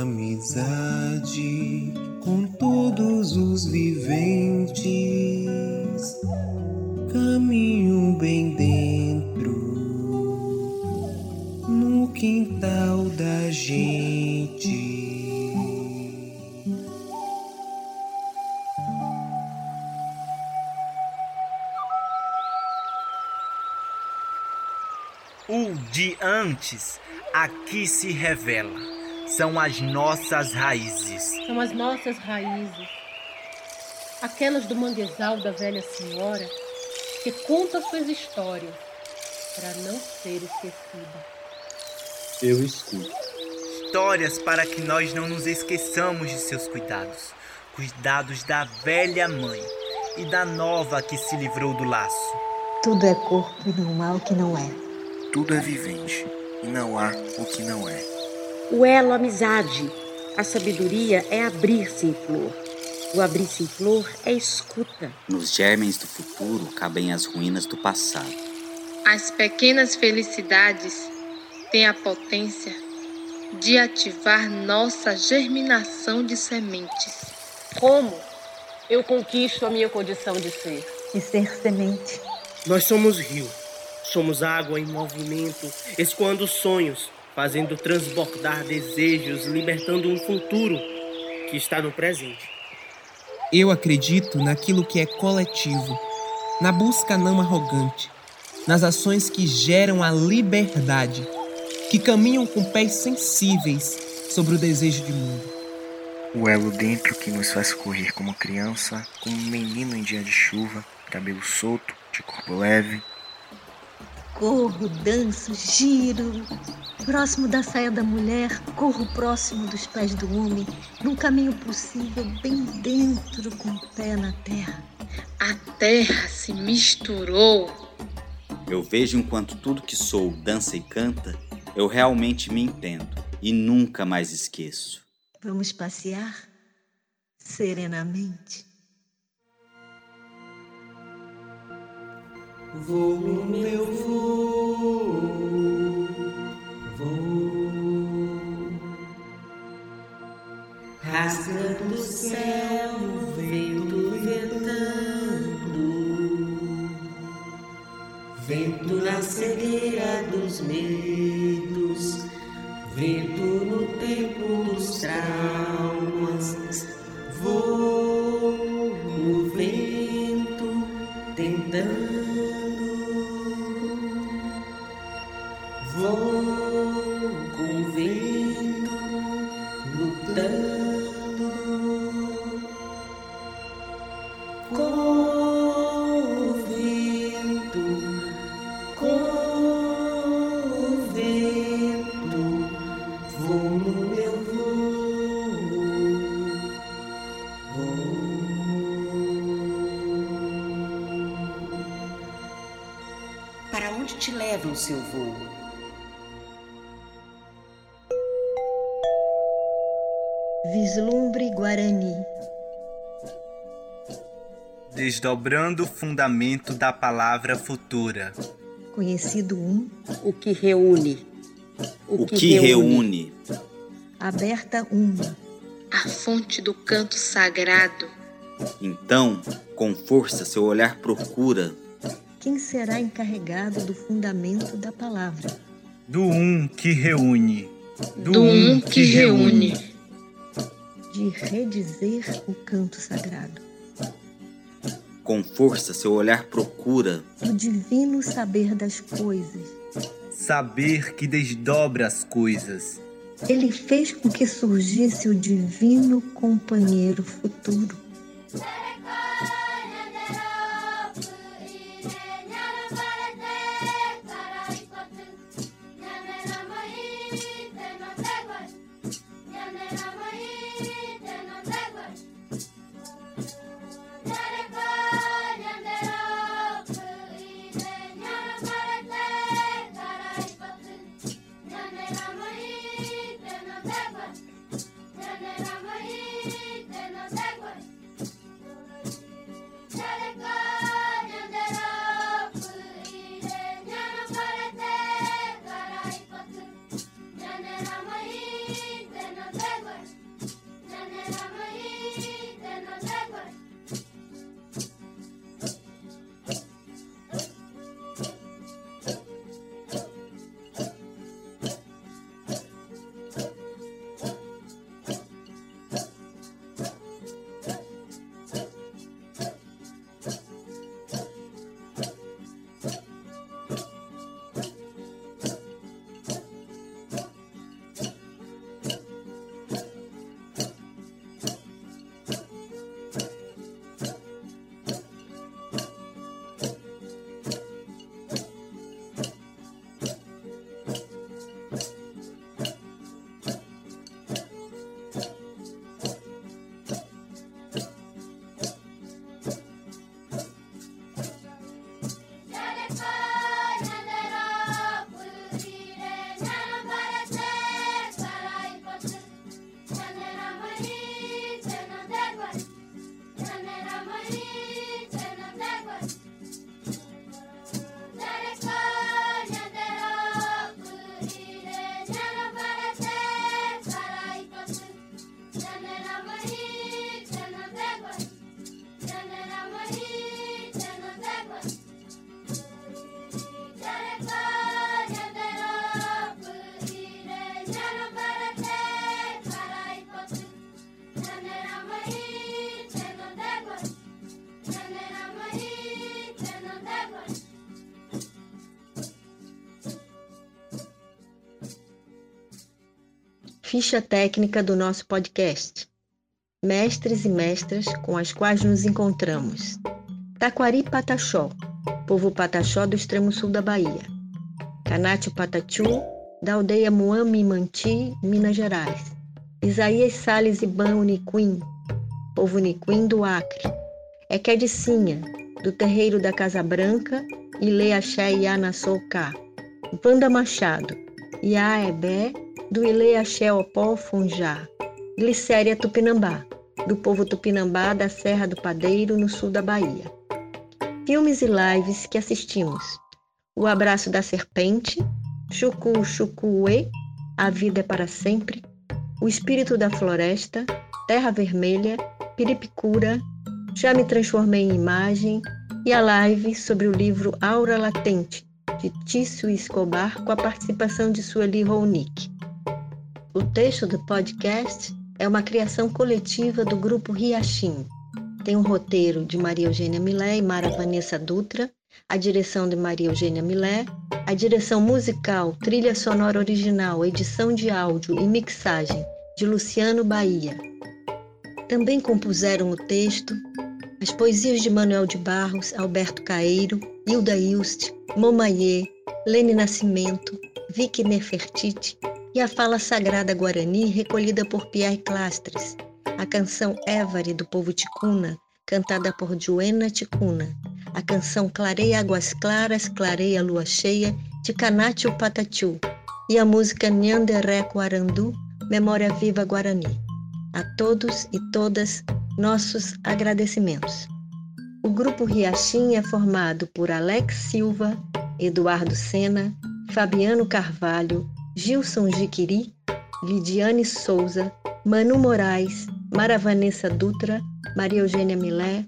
S18: amizade com todos os viventes, caminho bem dentro no quintal da gente.
S16: O de antes aqui se revela. São as nossas raízes.
S15: São as nossas raízes. Aquelas do manguezal da velha senhora que conta suas histórias para não ser esquecida.
S10: Eu escuto.
S16: Histórias para que nós não nos esqueçamos de seus cuidados. Cuidados da velha mãe e da nova que se livrou do laço.
S9: Tudo é corpo e não há o que não é.
S22: Tudo é vivente e não há o que não é.
S14: O elo amizade. A sabedoria é abrir-se em flor. O abrir-se em flor é escuta.
S11: Nos germens do futuro cabem as ruínas do passado.
S21: As pequenas felicidades tem a potência de ativar nossa germinação de sementes.
S3: Como eu conquisto a minha condição de ser?
S9: De ser semente.
S12: Nós somos rio, somos água em movimento, escoando sonhos, fazendo transbordar desejos, libertando um futuro que está no presente.
S13: Eu acredito naquilo que é coletivo, na busca não arrogante, nas ações que geram a liberdade, que caminham com pés sensíveis sobre o desejo de mundo.
S22: O elo dentro que nos faz correr como criança, como um menino em dia de chuva, cabelo solto, de corpo leve.
S9: Corro, danço, giro. Próximo da saia da mulher, corro próximo dos pés do homem, num caminho possível, bem dentro, com o pé na terra.
S21: A terra se misturou.
S11: Eu vejo enquanto tudo que sou dança e canta, eu realmente me entendo e nunca mais esqueço.
S9: Vamos passear serenamente.
S18: Vou, meu vou, vou, rasgando o céu, vento ventando, vento na cegueira dos medos, vento no tempo dos traumas, vou Vou
S23: Desdobrando o fundamento da palavra futura.
S9: Conhecido um,
S14: O que reúne.
S11: O que reúne?
S9: aberta uma.
S21: A fonte do canto sagrado.
S11: Então, com força, seu olhar procura
S9: Quem será encarregado do fundamento da palavra?
S23: Do um que reúne.
S21: Do um que reúne.
S9: De redizer o canto sagrado.
S11: Com força, seu olhar procura
S9: Do divino saber das coisas.
S23: Saber que desdobra as coisas.
S9: Ele fez com que surgisse o divino companheiro futuro. Ficha técnica do nosso podcast. Mestres e mestras com as quais nos encontramos. Taquari Pataxó, povo Pataxó do extremo sul da Bahia. Canátio Patachu, da aldeia Muami Manti, Minas Gerais. Isaías Sales Iban Uniquim, povo Uniquim do Acre. Equedicinha, do terreiro da Casa Branca, Ile Axé Iana Souká. Wanda Machado, Iaebé, do Ile Axé Opó Funjá. Glicéria Tupinambá, do povo Tupinambá da Serra do Padeiro, no sul da Bahia. Filmes e lives que assistimos. O Abraço da Serpente, Chucu Chucuê, A Vida é para Sempre, O Espírito da Floresta, Terra Vermelha, Piripicura, Já Me Transformei em Imagem e a live sobre o livro Aura Latente, de Tício Escobar, com a participação de Sueli Ronick. O texto do podcast é uma criação coletiva do grupo Riachim. Tem um roteiro de Maria Eugênia Milé e Mara Vanessa Dutra, a direção de Maria Eugênia Milé, a direção musical, trilha sonora original, edição de áudio e mixagem de Luciano Bahia. Também compuseram o texto as poesias de Manuel de Barros, Alberto Caeiro, Hilda Ilst, Momayê, Lene Nascimento, Vicky Nefertiti e a fala sagrada guarani recolhida por Pierre Clastres, a canção Évare do povo Ticuna, cantada por Joena Ticuna, a canção Clareia Águas Claras, Clareia Lua Cheia, de Canátio Patatiu, e a música Nhanderé Guarandu, Memória Viva Guarani. A todos e todas, nossos agradecimentos. O grupo Riachim é formado por Alex Silva, Eduardo Sena, Fabiano Carvalho, Gilson Jiquiri, Lidiane Souza, Manu Moraes, Mara Vanessa Dutra, Maria Eugênia Milé,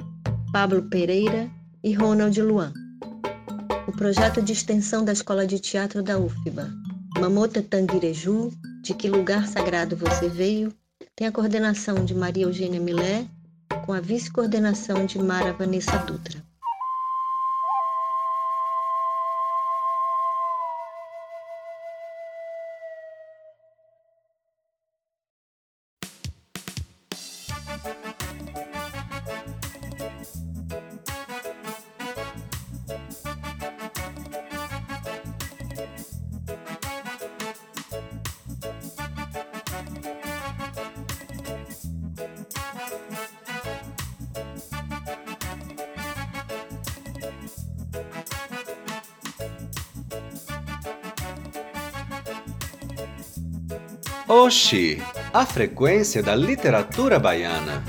S9: Pablo Pereira e Ronald Luan. O projeto de extensão da Escola de Teatro da UFBA, Mamota Tanguireju, De Que Lugar Sagrado Você Veio, tem a coordenação de Maria Eugênia Milé, com a vice-coordenação de Mara Vanessa Dutra.
S24: Oxi, a frequência da literatura baiana.